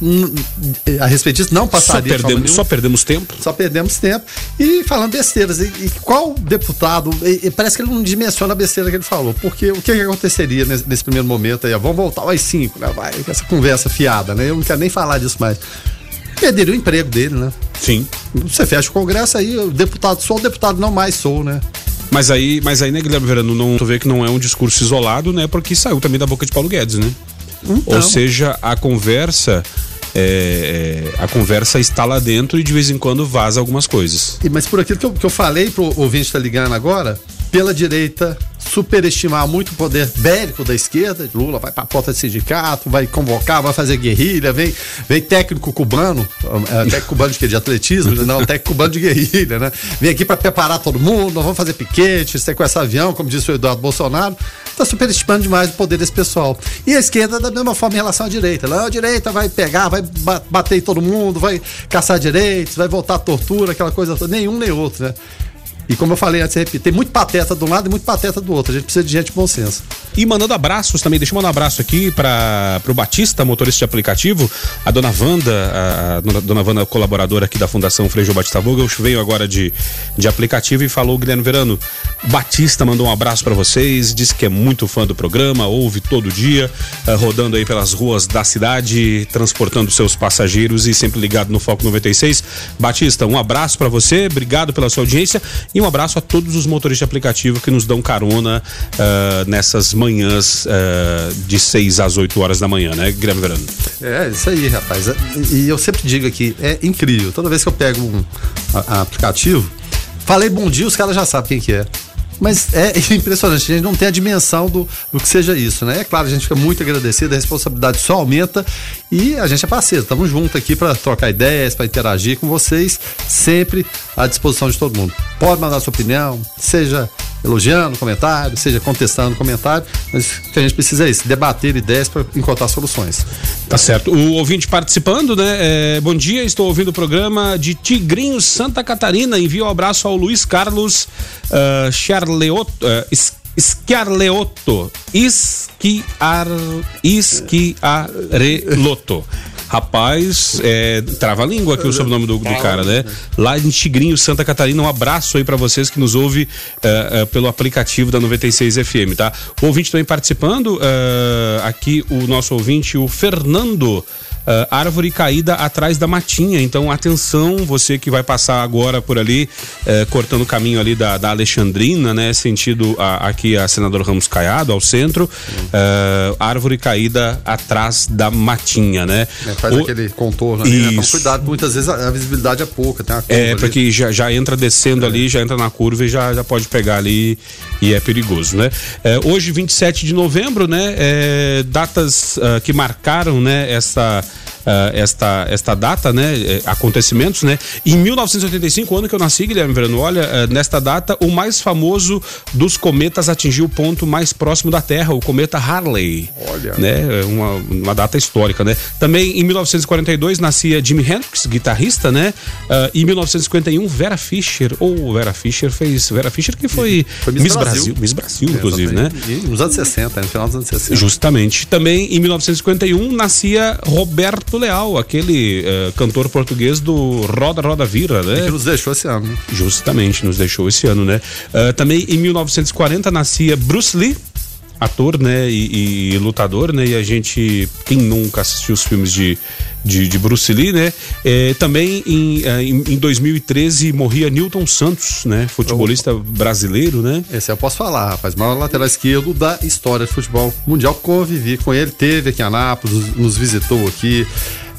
a respeito disso, não passaria. Só perdemos, só perdemos tempo. Só perdemos tempo. E falando besteiras, e, e qual deputado, e, e parece que ele não dimensiona a besteira que ele falou, porque o que, que aconteceria nesse, nesse, primeiro momento aí? Vamos voltar aos cinco, né? Vai, essa conversa fiada, né? Eu não quero nem falar disso mais. Perderia o emprego dele, né? Sim. Você fecha o Congresso aí, o deputado sou, o deputado não mais sou, né? Mas aí, mas aí, né, Guilherme Verano, não, tu vê que não é um discurso isolado, né? Porque saiu também da boca de Paulo Guedes, né? Então. Ou seja, a conversa. É, é, a conversa está lá dentro e de vez em quando vaza algumas coisas. Mas por aquilo que eu, que eu falei pro ouvinte estar tá ligando agora, pela direita superestimar muito o poder bélico da esquerda. Lula vai para a porta de sindicato, vai convocar, vai fazer guerrilha, vem, vem técnico cubano, é, técnico cubano de, de atletismo, não, técnico cubano de guerrilha, né? Vem aqui para preparar todo mundo, vamos fazer piquete, sequestrar avião, como disse o Eduardo Bolsonaro. Está superestimando demais o poder desse pessoal. E a esquerda, da mesma forma, em relação à direita. Lá, a direita vai pegar, vai bater em todo mundo, vai caçar direitos, vai voltar à tortura, aquela coisa toda. Nenhum nem outro, né? E como eu falei antes, tem muito pateta de um lado e muito pateta do outro. A gente precisa de gente de bom senso. E mandando abraços também, deixa eu mandar um abraço aqui para o Batista, motorista de aplicativo, a dona Wanda, a, dona Wanda, colaboradora aqui da Fundação Freixo Batista Vogel, veio agora de, de aplicativo e falou, Guilherme Verano, Batista mandou um abraço para vocês, disse que é muito fã do programa, ouve todo dia, uh, rodando aí pelas ruas da cidade, transportando seus passageiros e sempre ligado no Foco 96. Batista, um abraço para você, obrigado pela sua audiência E um abraço a todos os motoristas de aplicativo que nos dão carona uh, nessas manhãs uh, de 6 às 8 horas da manhã, né, Guilherme Verano? É, isso aí, rapaz. E eu sempre digo aqui, é incrível. Toda vez que eu pego um aplicativo, falei bom dia, os caras já sabem quem que é. Mas é impressionante, a gente não tem a dimensão do, do que seja isso, né? É claro, a gente fica muito agradecido, a responsabilidade só aumenta e a gente é parceiro, estamos juntos aqui para trocar ideias, para interagir com vocês, sempre à disposição de todo mundo. Pode mandar sua opinião, seja elogiando comentário, seja contestando comentário, mas o que a gente precisa é isso, debater ideias para encontrar soluções. Tá certo. O ouvinte participando, né? É, bom dia, estou ouvindo o programa de Tigrinho Santa Catarina. Envio um abraço ao Luiz Carlos uh, Charleotto. Uh, Schiarleotto. Esquiar, esquiareloto. Rapaz, é, trava a língua aqui o sobrenome do, do cara, né? Lá em Tigrinho, Santa Catarina, um abraço aí para vocês que nos ouve uh, uh, pelo aplicativo da 96 FM, tá? O ouvinte também participando, uh, aqui o nosso ouvinte, o Fernando uh, árvore caída atrás da matinha. Então, atenção, você que vai passar agora por ali, uh, cortando o caminho ali da, da Alexandrina, né? Sentido a, aqui a Senador Ramos Caiado, ao centro. Uh, árvore caída atrás da matinha, né? É, faz o... aquele contorno ali, né? Então, cuidado, muitas vezes a, a, visibilidade é pouca, tem É, porque já, já entra descendo é. ali, já entra na curva e já, já pode pegar ali e é perigoso, né? É, hoje, 27 de novembro, né? É, datas uh, que marcaram, né? Essa esta, esta data, né? Eh, acontecimentos, né? Em 1985, ano que eu nasci, Guilherme Verano, olha, uh, nesta data, o mais famoso dos cometas atingiu o ponto mais próximo da Terra, o cometa Harley. Olha. Né? É uma, uma data histórica, né? Também em 1942 nascia Jimi Hendrix, guitarrista, né? Uh, em 1951, Vera Fischer, ou Vera Fischer fez. Vera Fischer que foi, foi Miss, Miss Brasil. Brasil. Miss Brasil, inclusive, né? Nos anos 60, no final dos anos 60. Justamente. Também em 1951 nascia Roberto Leal, aquele uh, cantor português do Roda Roda Vira, né? Que nos deixou esse ano. Justamente, nos deixou esse ano, né? Uh, também em 1940 nascia Bruce Lee, ator, né, e, e, lutador, né, e a gente, quem nunca assistiu os filmes de, de, de Bruce Lee, né, é, também em, é, em, em, 2013 morria Newton Santos, né, futebolista brasileiro, né. Esse eu posso falar, rapaz, maior lateral esquerdo da história de futebol mundial, convivi com ele, teve aqui em Anápolis, nos visitou aqui,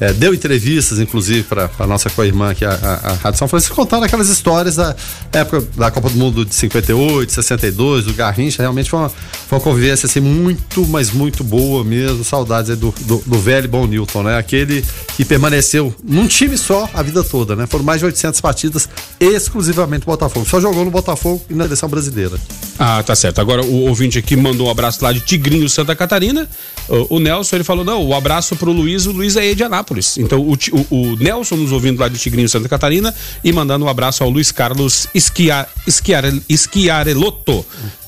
é, deu entrevistas, inclusive, para a nossa co-irmã aqui, a, a, a Rádio São Francisco, contando aquelas histórias da época da Copa do Mundo de 58, 62, do Garrincha. Realmente foi uma, foi uma convivência assim, muito, mas muito boa mesmo. Saudades do, do, do, velho bom Newton, né? Aquele que permaneceu num time só a vida toda, né? Foram mais de 800 partidas exclusivamente Botafogo. Só jogou no Botafogo e na seleção brasileira. Ah, tá certo. Agora o ouvinte aqui mandou um abraço lá de Tigrinho, Santa Catarina. O, o Nelson, ele falou: não, o abraço pro Luiz, o Luiz é de Anápolis. Anápolis. Então o, o, o, Nelson nos ouvindo lá de Tigrinho, Santa Catarina e mandando um abraço ao Luiz Carlos Esquiar, Esquiar, Esquiarelotto,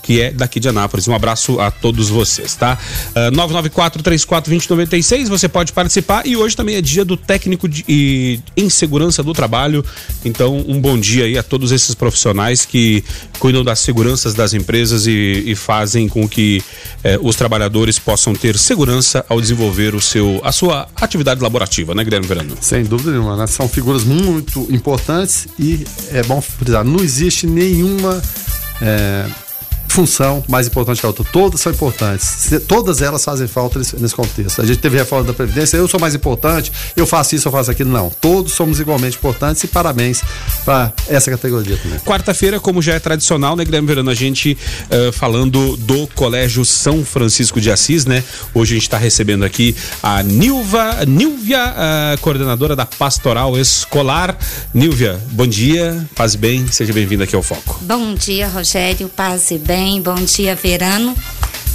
que é daqui de Anápolis. Um abraço a todos vocês, tá? Uh, 994-34-2096, você pode participar e hoje também é dia do técnico de, e, em segurança do trabalho. Então, um bom dia aí a todos esses profissionais que cuidam das seguranças das empresas e, e fazem com que eh, os trabalhadores possam ter segurança ao desenvolver o seu, a sua atividade laborativa, né, Guilherme Verano? Sem dúvida nenhuma, né? São figuras muito importantes e é bom frisar, não existe nenhuma. É função mais importante que a outra. Todas são importantes. Todas elas fazem falta nesse, contexto. A gente teve reforma da Previdência, eu sou mais importante, eu faço isso, eu faço aquilo. Não. Todos somos igualmente importantes e parabéns para essa categoria também. Quarta-feira, como já é tradicional, né, Guilherme Verano, a gente uh, falando do Colégio São Francisco de Assis, né? Hoje a gente está recebendo aqui a Nilva, Nilvia, uh, coordenadora da Pastoral Escolar. Nilvia, bom dia, paz e bem, seja bem-vinda aqui ao Foco. Bom dia, Rogério, paz e bem bem? Bom dia, Verano.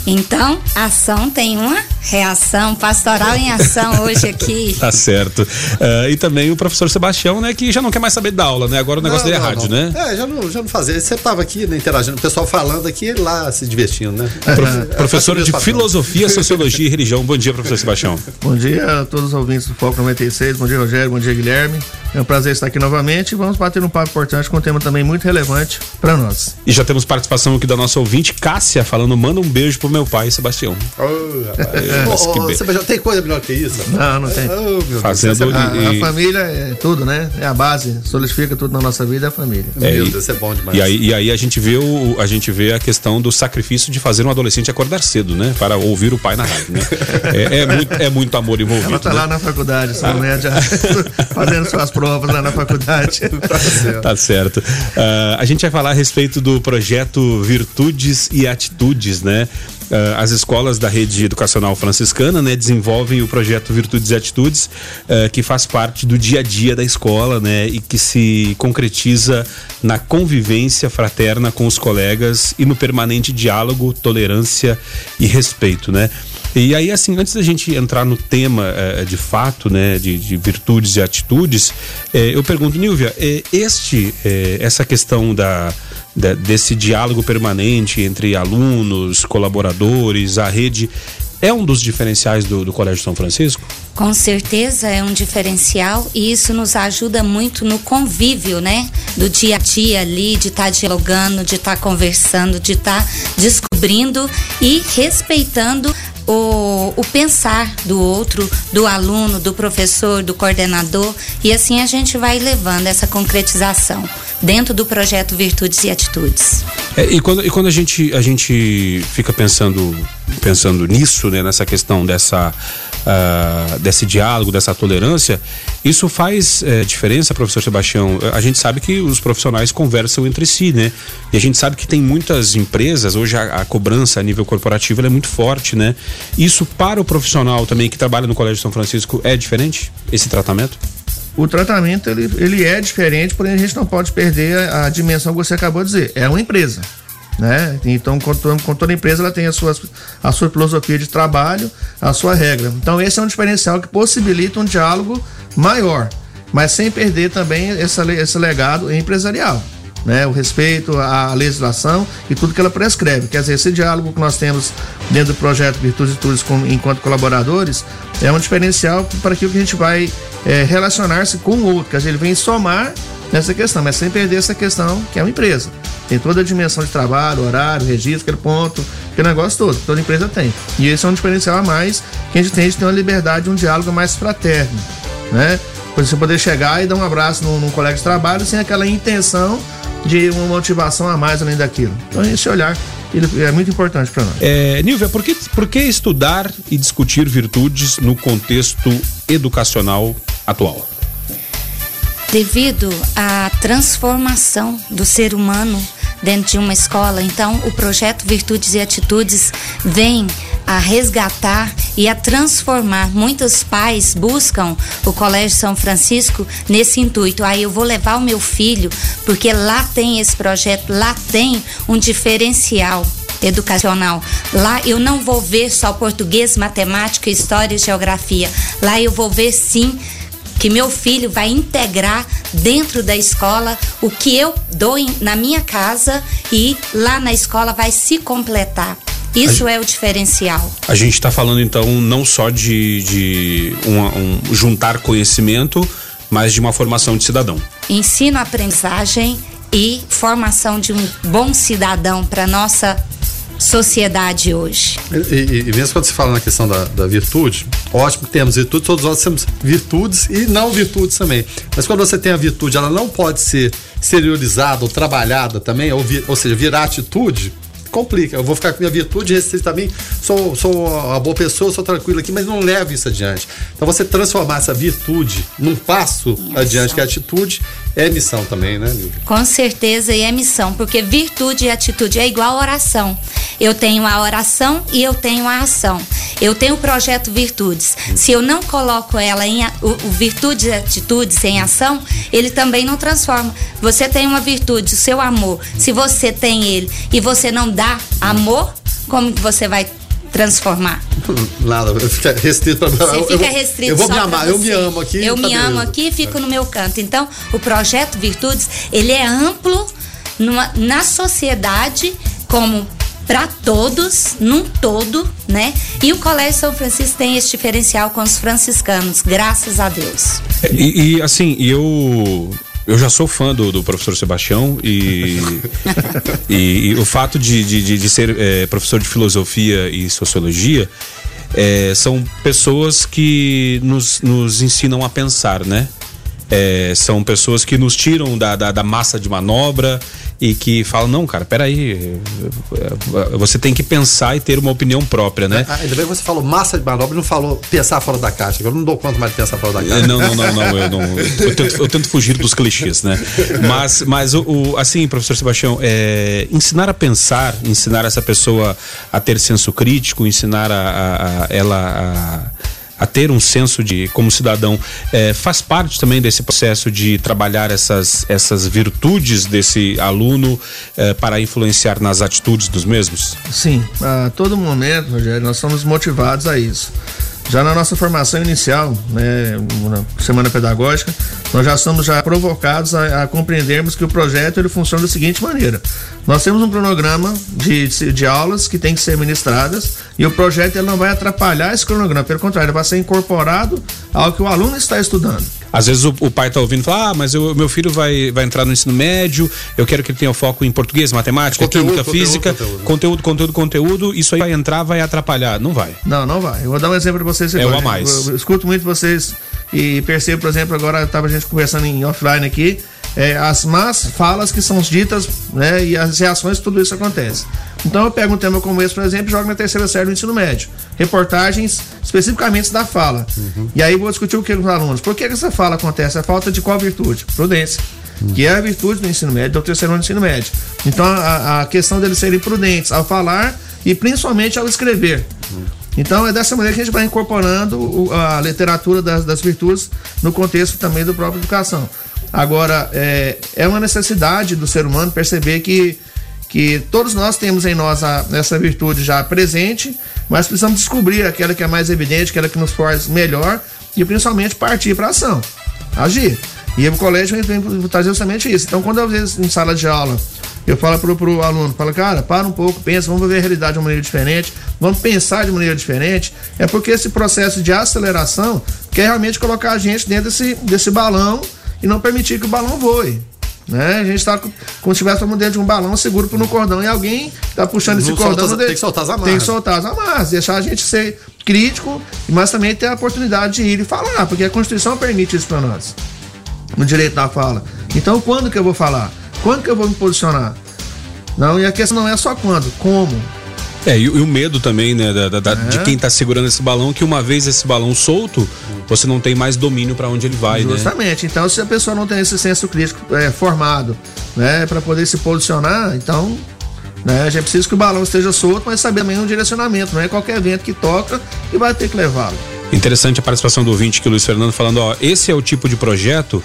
Então, ação tem uma reação, pastoral em ação hoje aqui. tá certo. Uh, e também o professor Sebastião, né, que já não quer mais saber da aula, né? Agora o negócio não, dele é rádio, não. né? É, já não, já não fazia. Você estava aqui né, interagindo, o pessoal falando aqui, ele lá se divertindo, né? É, professor de Filosofia, Sociologia e Religião. Bom dia, professor Sebastião. Bom dia a todos os ouvintes do Foco 96. Bom dia, Rogério. Bom dia, Guilherme. É um prazer estar aqui novamente. Vamos bater um papo importante com um tema também muito relevante para nós. E já temos participação aqui da nossa ouvinte, Cássia, falando: manda um beijo pro meu pai, Sebastião. Oh, Deus. Oh, você tem coisa melhor que isso? Não, não tem. Oh, Fazendo a, a, família é tudo, né? É a base, solidifica tudo na nossa vida, é a família. É, meu Deus, é bom demais. E aí, e aí a gente vê o, a gente vê a questão do sacrifício de fazer um adolescente acordar cedo, né? Para ouvir o pai na rádio, né? É, é, muito, é muito amor envolvido. Ela tá né? lá na faculdade, sua ah. fazendo suas provas lá na faculdade. tá certo. Tá certo. Uh, a gente vai falar a respeito do projeto Virtudes e Atitudes, né? Uh, as escolas da rede educacional franciscana né, desenvolvem o projeto Virtudes e Atitudes, uh, que faz parte do dia a dia da escola né, e que se concretiza na convivência fraterna com os colegas e no permanente diálogo, tolerância e respeito. Né? E aí, assim, antes da gente entrar no tema uh, de fato, né, de, de virtudes e atitudes, eu pergunto, Nilvia, este, essa questão da de, desse diálogo permanente entre alunos, colaboradores, a rede, é um dos diferenciais do, do, Colégio São Francisco? Com certeza é um diferencial e isso nos ajuda muito no convívio, né? Do dia a dia ali, de estar tá dialogando, de estar tá conversando, de estar tá descobrindo e respeitando o, o pensar do outro, do aluno, do professor, do coordenador, e assim a gente vai levando essa concretização dentro do projeto Virtudes e Atitudes. É, e quando, e quando a, gente, a gente fica pensando, pensando nisso, né, nessa questão dessa uh, desse diálogo, dessa tolerância, isso faz uh, diferença, professor Sebastião? A gente sabe que os profissionais conversam entre si, né? E a gente sabe que tem muitas empresas, hoje a, a cobrança a nível corporativo é muito forte, né? Isso para o profissional também que trabalha no Colégio São Francisco é diferente, esse tratamento? O tratamento ele, ele é diferente, porém a gente não pode perder a, a, dimensão que você acabou de dizer. É uma empresa né? Então, com toda empresa, ela tem a sua, a sua filosofia de trabalho, a sua regra. Então, esse é um diferencial que possibilita um diálogo maior, mas sem perder também essa, esse legado empresarial. Né, o respeito à legislação e tudo que ela prescreve. Quer dizer, esse diálogo que nós temos dentro do projeto Virtudes e Tudes enquanto colaboradores é um diferencial para aquilo que a gente vai é, relacionar-se com o outro. Quer dizer, ele vem somar nessa questão, mas sem perder essa questão que é uma empresa. Tem toda a dimensão de trabalho, horário, registro, aquele ponto, aquele negócio todo. Toda empresa tem. E esse é um diferencial a mais que a gente tem de ter uma liberdade, um diálogo mais fraterno, né? Você poder chegar e dar um abraço num, num colega de trabalho sem aquela intenção de uma motivação a mais além daquilo. Então, esse olhar ele é muito importante para nós. É, Nilvia, por que, por que estudar e discutir virtudes no contexto educacional atual? devido à transformação do ser humano dentro de uma escola. Então, o projeto Virtudes e Atitudes vem a resgatar e a transformar. Muitos pais buscam o Colégio São Francisco nesse intuito. Aí ah, eu vou levar o meu filho porque lá tem esse projeto, lá tem um diferencial educacional. Lá eu não vou ver só português, matemática, história e geografia. Lá eu vou ver sim que meu filho vai integrar dentro da escola o que eu dou em, na minha casa e lá na escola vai se completar. Isso a, é o diferencial. A gente está falando então não só de, de um, um, juntar conhecimento, mas de uma formação de cidadão. Ensino, aprendizagem e formação de um bom cidadão para nossa sociedade hoje. E, e, e, mesmo quando se fala na questão da, da, virtude, ótimo que temos virtudes, todos nós temos virtudes e não virtudes também. Mas quando você tem a virtude, ela não pode ser exteriorizada ou trabalhada também, ou, vi, ou seja, virar atitude, complica. Eu vou ficar com minha virtude restrita também, sou, sou uma boa pessoa, sou tranquilo aqui, mas não levo isso adiante. Então você transformar essa virtude num passo adiante, que é a atitude, é missão também, né, Lívia? Com certeza, e é missão, porque virtude e atitude é igual oração. Eu tenho a oração e eu tenho a ação. Eu tenho o projeto Virtudes. Se eu não coloco ela em o, o virtude e atitudes em ação, ele também não transforma. Você tem uma virtude, o seu amor. Se você tem ele e você não dá amor, como que você vai transformar? Nada, fica restrito pra Você fica restrito Eu vou me amar, eu me amo aqui. Eu tá me amo aqui e fico no meu canto. Então, o projeto Virtudes, ele é amplo numa, na sociedade como para todos, num todo, né? E o Colégio São Francisco tem esse diferencial com os franciscanos, graças a Deus. E, e assim, eu eu já sou fã do, do professor Sebastião e, e, e, o fato de, de, de ser é, professor de filosofia e sociologia é, são pessoas que nos, nos ensinam a pensar, né? É, são pessoas que nos tiram da, da, da, massa de manobra e que falam, não, cara, peraí, você tem que pensar e ter uma opinião própria, né? Ah, ainda bem que você falou massa de manobra e não falou pensar fora da caixa, eu não dou conta mais de pensar fora da é, caixa. Não, não, não, não, eu não. Eu tento, eu tento fugir dos clichês, né? Mas, mas o, o assim, professor Sebastião, é, ensinar a pensar, ensinar essa pessoa a ter senso crítico, ensinar a, a, a ela a a ter um senso de como cidadão é, faz parte também desse processo de trabalhar essas, essas virtudes desse aluno é, para influenciar nas atitudes dos mesmos? Sim, a todo momento, Rogério, nós somos motivados a isso. Já na nossa formação inicial, né, na semana pedagógica, nós já somos já provocados a, a, compreendermos que o projeto ele funciona da seguinte maneira: nós temos um cronograma de, de aulas que tem que ser ministradas e o projeto ele não vai atrapalhar esse cronograma, pelo contrário, ele vai ser incorporado ao que o aluno está estudando. Às vezes o, o pai está ouvindo e fala: Ah, mas eu, meu filho vai, vai entrar no ensino médio, eu quero que ele tenha foco em português, matemática, conteúdo, química, conteúdo, física, conteúdo, conteúdo, conteúdo, conteúdo, isso aí vai entrar, vai atrapalhar. Não vai. Não, não vai. Eu vou dar um exemplo para vocês. É o a mais. Eu, eu, escuto muito vocês e percebo, por exemplo, agora estava a gente conversando em offline aqui, é, as más falas que são ditas né, e as reações, tudo isso acontece. Então eu pego um tema como esse, por exemplo, e jogo na terceira série do ensino médio. Reportagens especificamente da fala. Uhum. E aí vou discutir o que com os alunos. Por que, que essa fala acontece? A falta de qual virtude? Prudência. Uhum. Que é a virtude do ensino médio, do terceiro ano do ensino médio. Então a, a questão deles serem prudentes ao falar e principalmente ao escrever. Uhum. Então é dessa maneira que a gente vai incorporando a literatura das, das virtudes no contexto também do próprio educação. Agora, é, é uma necessidade do ser humano perceber que, que todos nós temos em nós a, essa virtude já presente, mas precisamos descobrir aquela que é mais evidente, aquela que nos faz melhor e principalmente partir para ação, agir. E o colégio vem trazer justamente isso. Então, quando às vezes em sala de aula eu falo pro, pro aluno, falo, cara, para um pouco, pensa, vamos ver a realidade de uma maneira diferente, vamos pensar de maneira diferente. É porque esse processo de aceleração quer realmente colocar a gente dentro desse, desse balão e não permitir que o balão voe. Né? A gente está como se estivesse dentro de um balão seguro por um cordão e alguém está puxando esse cordão. Solta, tem que soltar as amarras. Tem que soltar as amarras, deixar a gente ser crítico, mas também ter a oportunidade de ir e falar, porque a Constituição permite isso para nós. No direito da fala. Então, quando que eu vou falar? Quando que eu vou me posicionar? Não, e a questão não é só quando, como. É, e, e o medo também, né, da, da, é. de quem está segurando esse balão, que uma vez esse balão solto, você não tem mais domínio para onde ele vai, né? Justamente. Né? Então, se a pessoa não tem esse senso crítico é, formado, né, para poder se posicionar, então né? A gente precisa que o balão esteja solto, mas saber também um direcionamento, não é qualquer vento que toca e vai ter que levá-lo. Interessante a participação do ouvinte que o Luiz Fernando falando, ó, esse é o tipo de projeto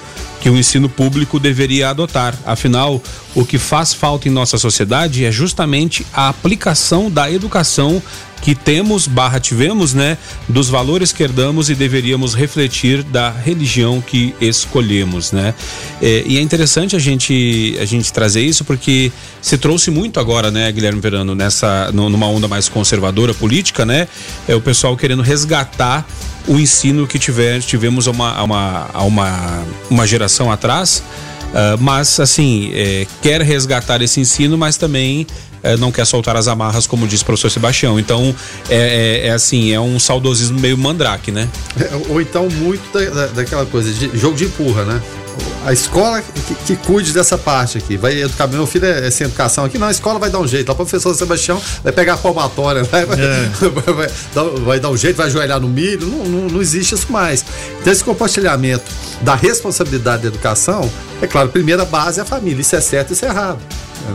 que o ensino público deveria adotar. Afinal, o que faz falta em nossa sociedade é justamente a aplicação da educação que temos, barra tivemos, né, dos valores que herdamos e deveríamos refletir da religião que escolhemos, né? É, e é interessante a gente a gente trazer isso porque se trouxe muito agora, né, Guilherme Verano, nessa numa onda mais conservadora política, né? É o pessoal querendo resgatar o ensino que tiver, tivemos uma, uma, uma, uma geração atrás, uh, mas assim, é, quer resgatar esse ensino, mas também é, não quer soltar as amarras, como disse o professor Sebastião. Então, é, é, é assim, é um saudosismo meio mandrake, né? É, ou então muito da, da, daquela coisa de jogo de empurra, né? a escola que, que, cuide dessa parte aqui. Vai educar meu filho é, é, sem educação aqui, não, a escola vai dar um jeito. O professor Sebastião vai pegar a palmatória, vai, vai, é. vai, vai, dar, vai, dar, um jeito, vai ajoelhar no milho. Não, não, não, existe isso mais. Então, esse compartilhamento da responsabilidade da educação, é claro, primeira base é a família. Isso é certo, isso é errado.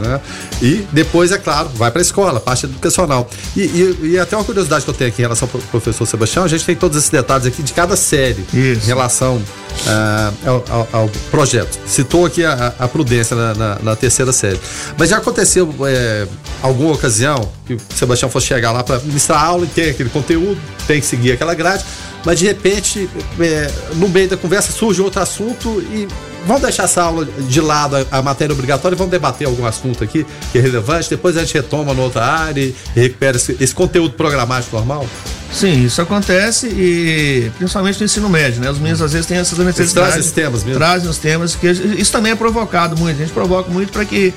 Né? E depois, é claro, vai para a escola, parte educacional. E, e, e, até uma curiosidade que eu tenho aqui em relação ao professor Sebastião, a gente tem todos esses detalhes aqui de cada série Isso. em relação uh, ao, ao, ao, projeto. Citou aqui a, a prudência na, na, na, terceira série. Mas já aconteceu é, alguma ocasião que o Sebastião fosse chegar lá para ministrar aula e ter aquele conteúdo, tem que seguir aquela grade, mas de repente, é, no meio da conversa, surge outro assunto e vamos deixar essa aula de lado, a, a, matéria obrigatória, e vamos debater algum assunto aqui que é relevante, depois a gente retoma noutra área e recupera esse, esse conteúdo programático normal? Sim, isso acontece e principalmente no ensino médio, né? Os meninos às vezes têm essas necessidades. Trazem os temas mesmo. Trazem os temas, que isso também é provocado muito, a gente provoca muito para que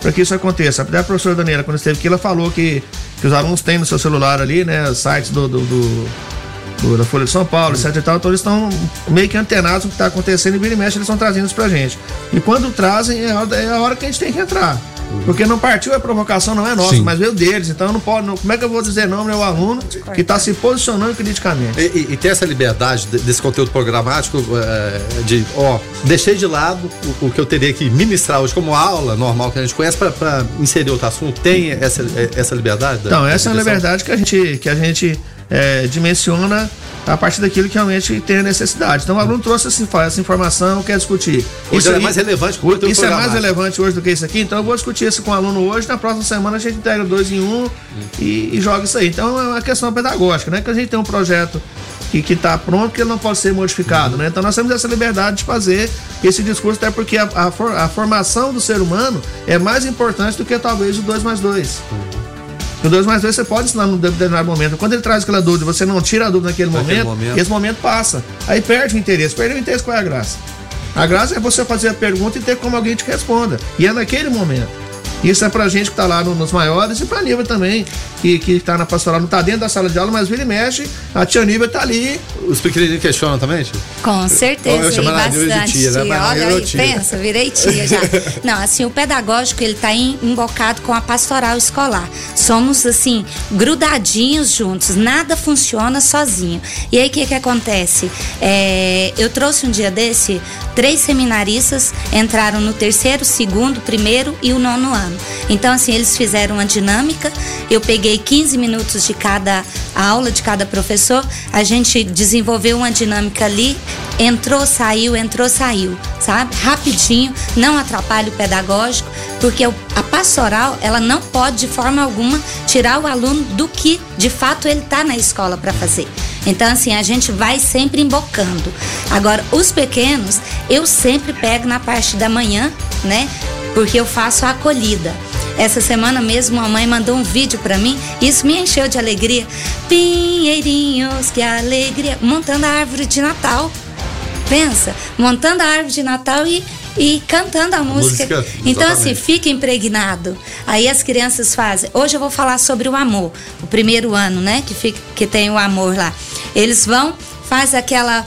para que isso aconteça. A professora Daniela, quando esteve aqui, ela falou que que os alunos têm no seu celular ali, né? Sites do, do, do da Folha de São Paulo, etc e tal, então eles estão meio que antenados com o que está acontecendo e vira e mexe, eles estão trazendo isso pra gente. E quando trazem, é a, hora, é a hora que a gente tem que entrar. Porque não partiu a provocação, não é nossa, Sim. mas veio deles. Então eu não pode, não, como é que eu vou dizer não meu aluno que está se posicionando criticamente? E, e, e, ter essa liberdade desse conteúdo programático é, de, ó, deixei de lado o, o, que eu teria que ministrar hoje como aula normal que a gente conhece para inserir outro assunto. Tem essa, essa liberdade? Então, essa é a liberdade que a gente, que a gente é, dimensiona a partir daquilo que realmente tem a necessidade. Então o aluno trouxe essa informação, quer discutir. Hoje isso é mais relevante que o Isso é mais relevante hoje do que isso aqui, então eu vou discutir isso com o aluno hoje, na próxima semana a gente integra dois em um e, e, joga isso aí. Então é uma questão pedagógica, né? Que a gente tem um projeto que está pronto que ele não pode ser modificado, né? Então nós temos essa liberdade de fazer esse discurso, até porque a, a, a formação do ser humano é mais importante do que talvez o 2 mais 2. Uhum. O 2 mais 2 você pode ensinar num determinado momento. Quando ele traz aquela dúvida, você não tira a dúvida naquele, naquele momento, momento, esse momento passa. Aí perde o interesse. Perdeu o interesse, qual é a graça? A graça é você fazer a pergunta e ter como alguém te responda. E é naquele momento. Isso é pra gente que tá lá no, nos maiores e pra Nívia também, que, que tá na pastoral, não tá dentro da sala de aula, mas vira e mexe, a tia Nívia tá ali. Os pequenininhos questionam também, tio? Com certeza, eu chamo bastante. Tia, né? Olha aí, tia. pensa, virei tia já. não, assim, o pedagógico, ele tá embocado com a pastoral escolar. Somos, assim, grudadinhos juntos, nada funciona sozinho. E aí, o que que acontece? É, eu trouxe um dia desse, três seminaristas entraram no terceiro, segundo, primeiro e o nono ano. Então, assim, eles fizeram uma dinâmica, eu peguei 15 minutos de cada aula, de cada professor, a gente desenvolveu uma dinâmica ali, entrou, saiu, entrou, saiu, sabe? Rapidinho, não atrapalha o pedagógico, porque a pastoral, ela não pode de forma alguma tirar o aluno do que de fato ele está na escola para fazer. Então, assim, a gente vai sempre embocando. Agora, os pequenos, eu sempre pego na parte da manhã, né? Porque eu faço a acolhida. Essa semana mesmo a mãe mandou um vídeo para mim, e isso me encheu de alegria. Pinheirinhos, que alegria, montando a árvore de Natal. Pensa, montando a árvore de Natal e e cantando a música. música então, assim, fica impregnado. Aí as crianças fazem. Hoje eu vou falar sobre o amor. O primeiro ano, né? Que, fica, que tem o amor lá. Eles vão, faz aquela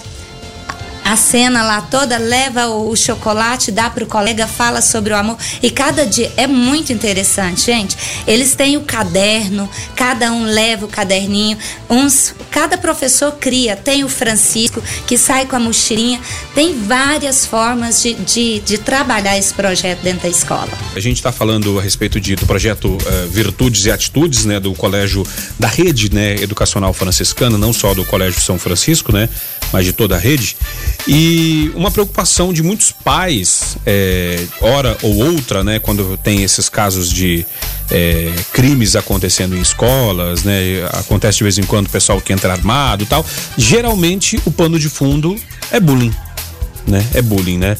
a cena lá toda, leva o, chocolate, dá pro colega, fala sobre o amor. E cada dia é muito interessante, gente. Eles têm o caderno, cada um leva o caderninho. Uns, cada professor cria. Tem o Francisco, que sai com a mochilinha. Tem várias formas de, de, de trabalhar esse projeto dentro da escola. A gente está falando a respeito de, do projeto uh, Virtudes e Atitudes, né, do colégio, da rede né, educacional franciscana, não só do Colégio São Francisco, né, mas de toda a rede. E uma preocupação de muitos pais, é, hora ou outra, né, quando tem esses casos de é, crimes acontecendo em escolas, né, acontece de vez em quando o pessoal que entra armado tal. Geralmente o pano de fundo é bullying, né? É bullying, né?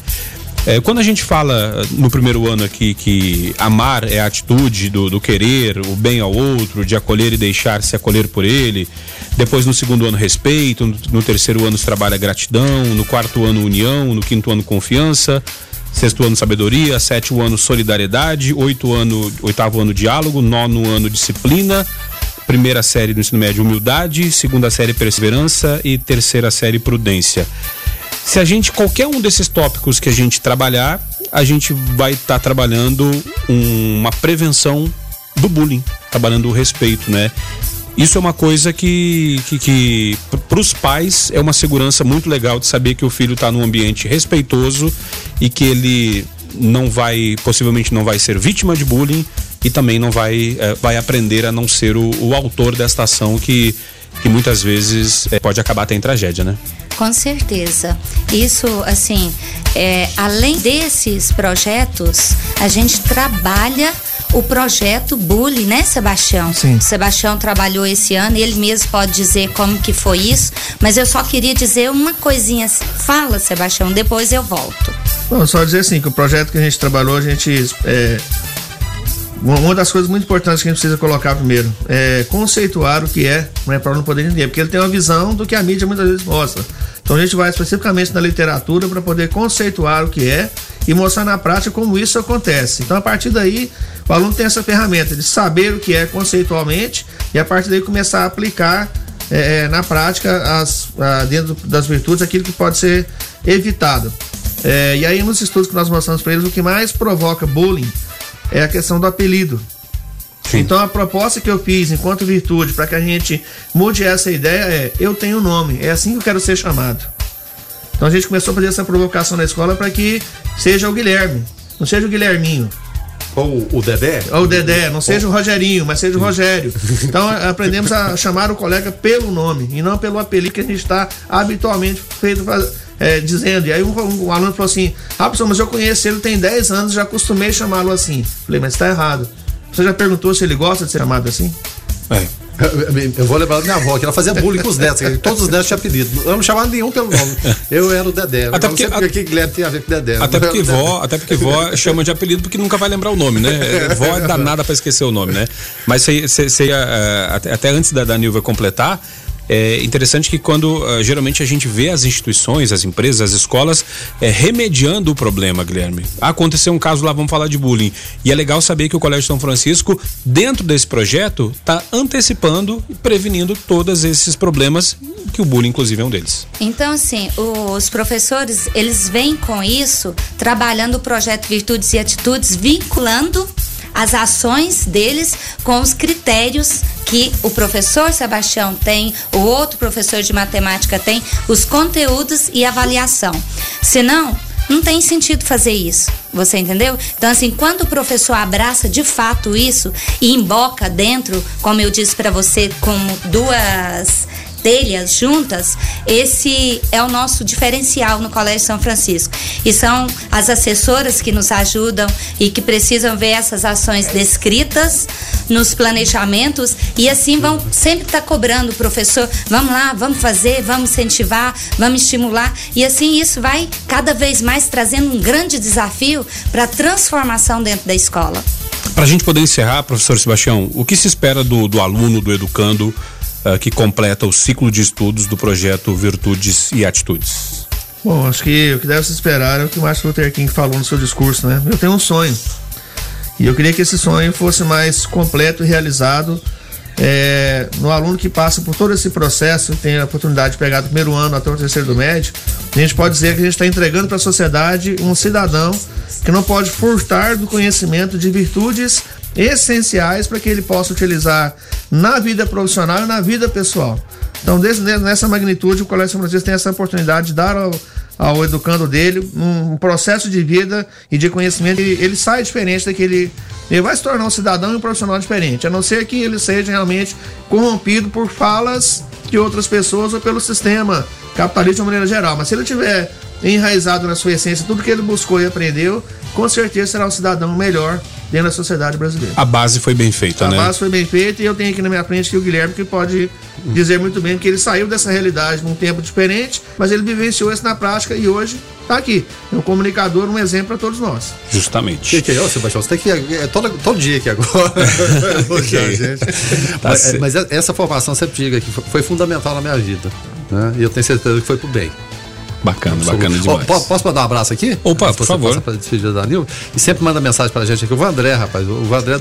É, quando a gente fala no primeiro ano aqui que amar é a atitude do, do, querer o bem ao outro, de acolher e deixar-se acolher por ele, depois no segundo ano respeito, no, no terceiro ano se trabalha gratidão, no quarto ano união, no quinto ano confiança, sexto ano sabedoria, sétimo ano solidariedade, oito ano, oitavo ano diálogo, nono ano disciplina, primeira série do ensino médio humildade, segunda série perseverança e terceira série prudência. Se a gente, qualquer um desses tópicos que a gente trabalhar, a gente vai estar tá trabalhando um, uma prevenção do bullying, trabalhando o respeito, né? Isso é uma coisa que, que, que para os pais é uma segurança muito legal de saber que o filho está num ambiente respeitoso e que ele não vai, possivelmente não vai ser vítima de bullying e também não vai, é, vai aprender a não ser o, o autor desta ação que, que muitas vezes é, pode acabar até em tragédia, né? Com certeza. Isso, assim, é, além desses projetos, a gente trabalha o projeto Bully, né, Sebastião? Sim. Sebastião trabalhou esse ano e ele mesmo pode dizer como que foi isso, mas eu só queria dizer uma coisinha. Fala, Sebastião, depois eu volto. Bom, só dizer assim, que o projeto que a gente trabalhou, a gente é, uma das coisas muito importantes que a gente precisa colocar primeiro é conceituar o que é, não é para não poder entender, porque ele tem uma visão do que a mídia muitas vezes mostra. Então a gente vai especificamente na literatura para poder conceituar o que é e mostrar na prática como isso acontece. Então a partir daí o aluno tem essa ferramenta de saber o que é conceitualmente e a partir daí começar a aplicar é, na prática as, a, dentro das virtudes aquilo que pode ser evitado. É, e aí nos estudos que nós mostramos para eles, o que mais provoca bullying é a questão do apelido. Sim. Então a proposta que eu fiz enquanto virtude para que a gente mude essa ideia é eu tenho nome, é assim que eu quero ser chamado. Então a gente começou a fazer essa provocação na escola para que seja o Guilherme, não seja o Guilherminho. Ou o Dedé? Ou o Dedé, não seja o Rogerinho, mas seja o Rogério. Então aprendemos a chamar o colega pelo nome e não pelo apelido que a gente está habitualmente feito é, dizendo. E aí um, um, aluno falou assim: Ah, professor, mas eu conheço ele tem 10 anos, já acostumei chamá-lo assim. Falei, mas está errado. Você já perguntou se ele gosta de ser chamado assim? É. Eu vou lembrar da minha avó, que ela fazia bullying com os netos, todos os netos tinham apelido. Eu não chamava nenhum pelo nome. Eu era o Dedé. Até porque, não sei porque Guilherme tem a ver com Dedé. Até porque, vó, até porque vó chama de apelido porque nunca vai lembrar o nome, né? Vó é danada pra esquecer o nome, né? Mas você ia, uh, até, até, antes da, da Nilva completar, é interessante que quando uh, geralmente a gente vê as instituições, as empresas, as escolas é, remediando o problema, Guilherme. Aconteceu um caso lá, vamos falar de bullying. E é legal saber que o Colégio São Francisco, dentro desse projeto, está antecipando e prevenindo todos esses problemas, que o bullying, inclusive, é um deles. Então, assim, os professores, eles vêm com isso, trabalhando o projeto Virtudes e Atitudes, vinculando as ações deles com os critérios que o professor Sebastião tem, o outro professor de matemática tem, os conteúdos e avaliação. Senão, não tem sentido fazer isso. Você entendeu? Então, assim, quando o professor abraça de fato isso e emboca dentro, como eu disse para você, como duas telhas juntas, esse é o nosso diferencial no Colégio São Francisco. E são as assessoras que nos ajudam e que precisam ver essas ações descritas nos planejamentos e assim vão sempre estar tá cobrando o professor, vamos lá, vamos fazer, vamos incentivar, vamos estimular e assim isso vai cada vez mais trazendo um grande desafio para a transformação dentro da escola. Para a gente poder encerrar, professor Sebastião, o que se espera do, do aluno, do educando uh, que completa o ciclo de estudos do projeto Virtudes e Atitudes? Bom, acho que o que deve se esperar é o que o Martin Luther King falou no seu discurso, né? Eu tenho um sonho. E eu queria que esse sonho fosse mais completo e realizado é, no aluno que passa por todo esse processo, tem a oportunidade de pegar do primeiro ano até o terceiro do médio, a gente pode dizer que a gente está entregando para a sociedade um cidadão que não pode furtar do conhecimento de virtudes essenciais para que ele possa utilizar na vida profissional e na vida pessoal. Então, desse, nessa magnitude, o Colégio São Francisco tem essa oportunidade de dar ao, ao educando dele um, processo de vida e de conhecimento. Ele, ele sai diferente daquele. Ele vai se tornar um cidadão e um profissional diferente, a não ser que ele seja realmente corrompido por falas de outras pessoas ou pelo sistema capitalista de uma maneira geral. Mas se ele tiver enraizado na sua essência tudo que ele buscou e aprendeu, com certeza será um cidadão melhor dentro da sociedade brasileira. A base foi bem feita, a né? A base foi bem feita e eu tenho aqui na minha frente o Guilherme que pode dizer muito bem que ele saiu dessa realidade num tempo diferente, mas ele vivenciou isso na prática e hoje está aqui. É um comunicador, um exemplo para todos nós. Justamente. Que que é, Sebastião? Você tem que ir é, todo, todo dia aqui agora. okay. gente. Tá mas, mas, essa formação, sempre digo aqui, foi fundamental na minha vida. Né? E eu tenho certeza que foi pro bem. Bacana, bacana demais. Oh, posso mandar um abraço aqui? Opa, por favor. Para despedir da Nil. E sempre manda mensagem pra gente aqui. O André, rapaz. O André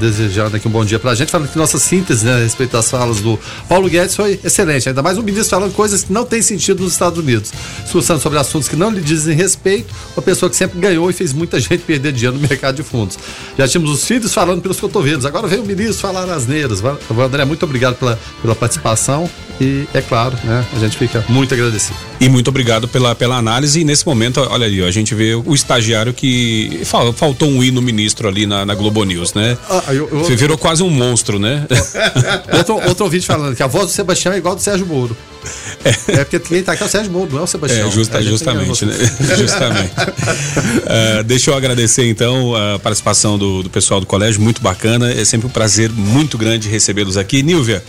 desejando aqui um bom dia pra gente, falando que nossa síntese né, a respeito das falas do Paulo Guedes foi excelente. Ainda mais um ministro falando coisas que não têm sentido nos Estados Unidos. Discussando sobre assuntos que não lhe dizem respeito. Uma pessoa que sempre ganhou e fez muita gente perder dinheiro no mercado de fundos. Já tínhamos os filhos falando pelos cotovelos. Agora veio o ministro falar asneiras. O André, muito obrigado pela, pela participação. E é claro, né? A gente fica muito agradecido. E muito obrigado pela, pela análise. E nesse momento, olha ali, ó, a gente vê o estagiário que. Faltou um i no ministro ali na, na Globo News, né? Ah, eu, eu, Virou quase um monstro, né? outro, outro ouvinte falando que a voz do Sebastião é igual do Sérgio Moro. É, é porque quem tá aqui é o Sérgio Moro, não é o Sebastião. É, justa, é justamente, né? justamente. uh, deixa eu agradecer então a participação do, do pessoal do colégio, muito bacana. É sempre um prazer muito grande recebê-los aqui. Nilvia,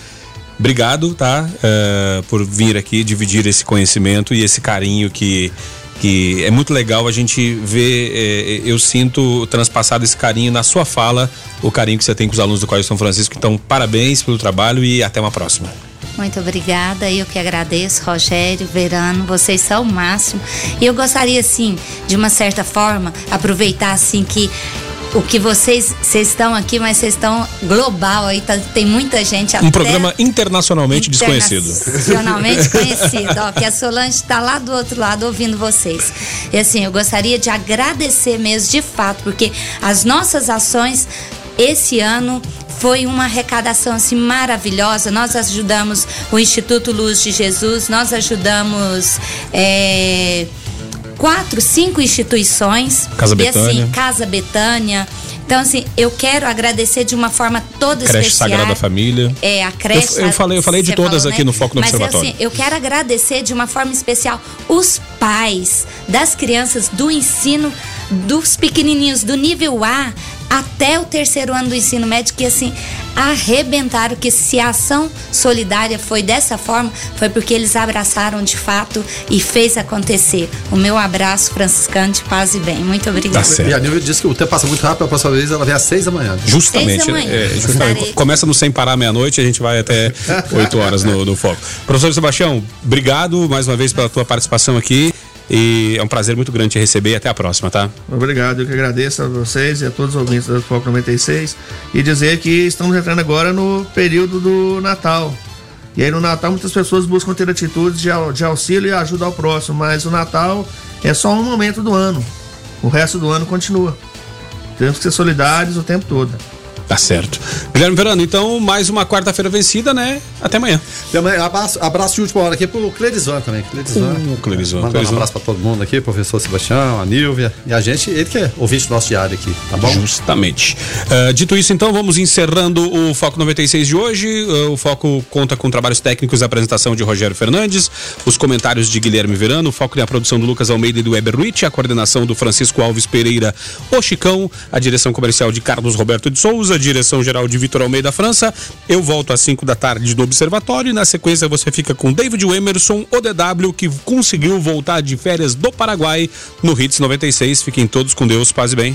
obrigado, tá? Uh, por vir aqui dividir esse conhecimento e esse carinho que que é muito legal a gente ver, eh, eu sinto transpassado esse carinho na sua fala, o carinho que você tem com os alunos do Colégio São Francisco. Então, parabéns pelo trabalho e até uma próxima. Muito obrigada, eu que agradeço, Rogério, Verano, vocês são o máximo. E eu gostaria, assim, de uma certa forma, aproveitar, assim, que o que vocês vocês estão aqui, mas vocês estão global aí, tá, tem muita gente Um programa internacionalmente desconhecido. Internacionalmente conhecido, ó, que a Solange está lá do outro lado ouvindo vocês. E assim, eu gostaria de agradecer mesmo de fato, porque as nossas ações esse ano foi uma arrecadação assim maravilhosa. Nós ajudamos o Instituto Luz de Jesus, nós ajudamos é, quatro, cinco instituições. Casa e Betânia. assim, Casa Betânia. Então, assim, eu quero agradecer de uma forma toda Creche especial. Sagrada Família. É, a creche. Eu- eu falei- eu falei de todas aqui no Foco no Mas, Observatório. assim, eu quero agradecer de uma forma especial os pais das crianças do ensino, dos pequenininhos do nível A até o terceiro ano do ensino médio, que assim, arrebentaram que se a ação solidária foi dessa forma, foi porque eles abraçaram de fato e fez acontecer. O meu abraço franciscano de paz e bem. Muito obrigada. Tá. E a Nilva disse que o tempo passa muito rápido, a próxima vez ela vem às seis da manhã. Justamente. Da manhã. é, gente Estarei. vai- começa no Sem Parar meia-noite e a gente vai até 8 horas no, no foco. Professor Sebastião, obrigado mais uma vez pela tua participação aqui. E é um prazer muito grande te receber e até a próxima, tá? Obrigado, eu que agradeço a vocês e a todos os ouvintes do Foco 96 e dizer que estamos entrando agora no período do Natal. E aí no Natal muitas pessoas buscam ter atitudes de auxílio e ajuda ao próximo, mas o Natal é só um momento do ano. O resto do ano continua. Temos que ser solidários o tempo todo. Tá certo. Guilherme Verano, então, mais uma quarta-feira vencida, né? Até amanhã. Também, abraço, abraço de última hora aqui pro Clerizvan também. Clerizvan. Uh, Clerizvan, Manda um abraço pra todo mundo aqui, professor Sebastião, a Nilvia e a gente, ele que é ouvinte do nosso diário aqui, tá bom? Justamente. Ah, dito isso, então, vamos encerrando o Foco 96 de hoje. Ah, o Foco conta com trabalhos técnicos e apresentação de Rogério Fernandes, os comentários de Guilherme Verano, o Foco na produção do Lucas Almeida e do Weber Ruiz, a coordenação do Francisco Alves Pereira, o Chicão, a direção comercial de Carlos Roberto de Souza, a direção geral de Vitor Almeida França. Eu volto às 5 da tarde do Observatório e na sequência você fica com David Emerson, o DW, que conseguiu voltar de férias do Paraguai no Hits 96. Fiquem todos com Deus, paz e bem.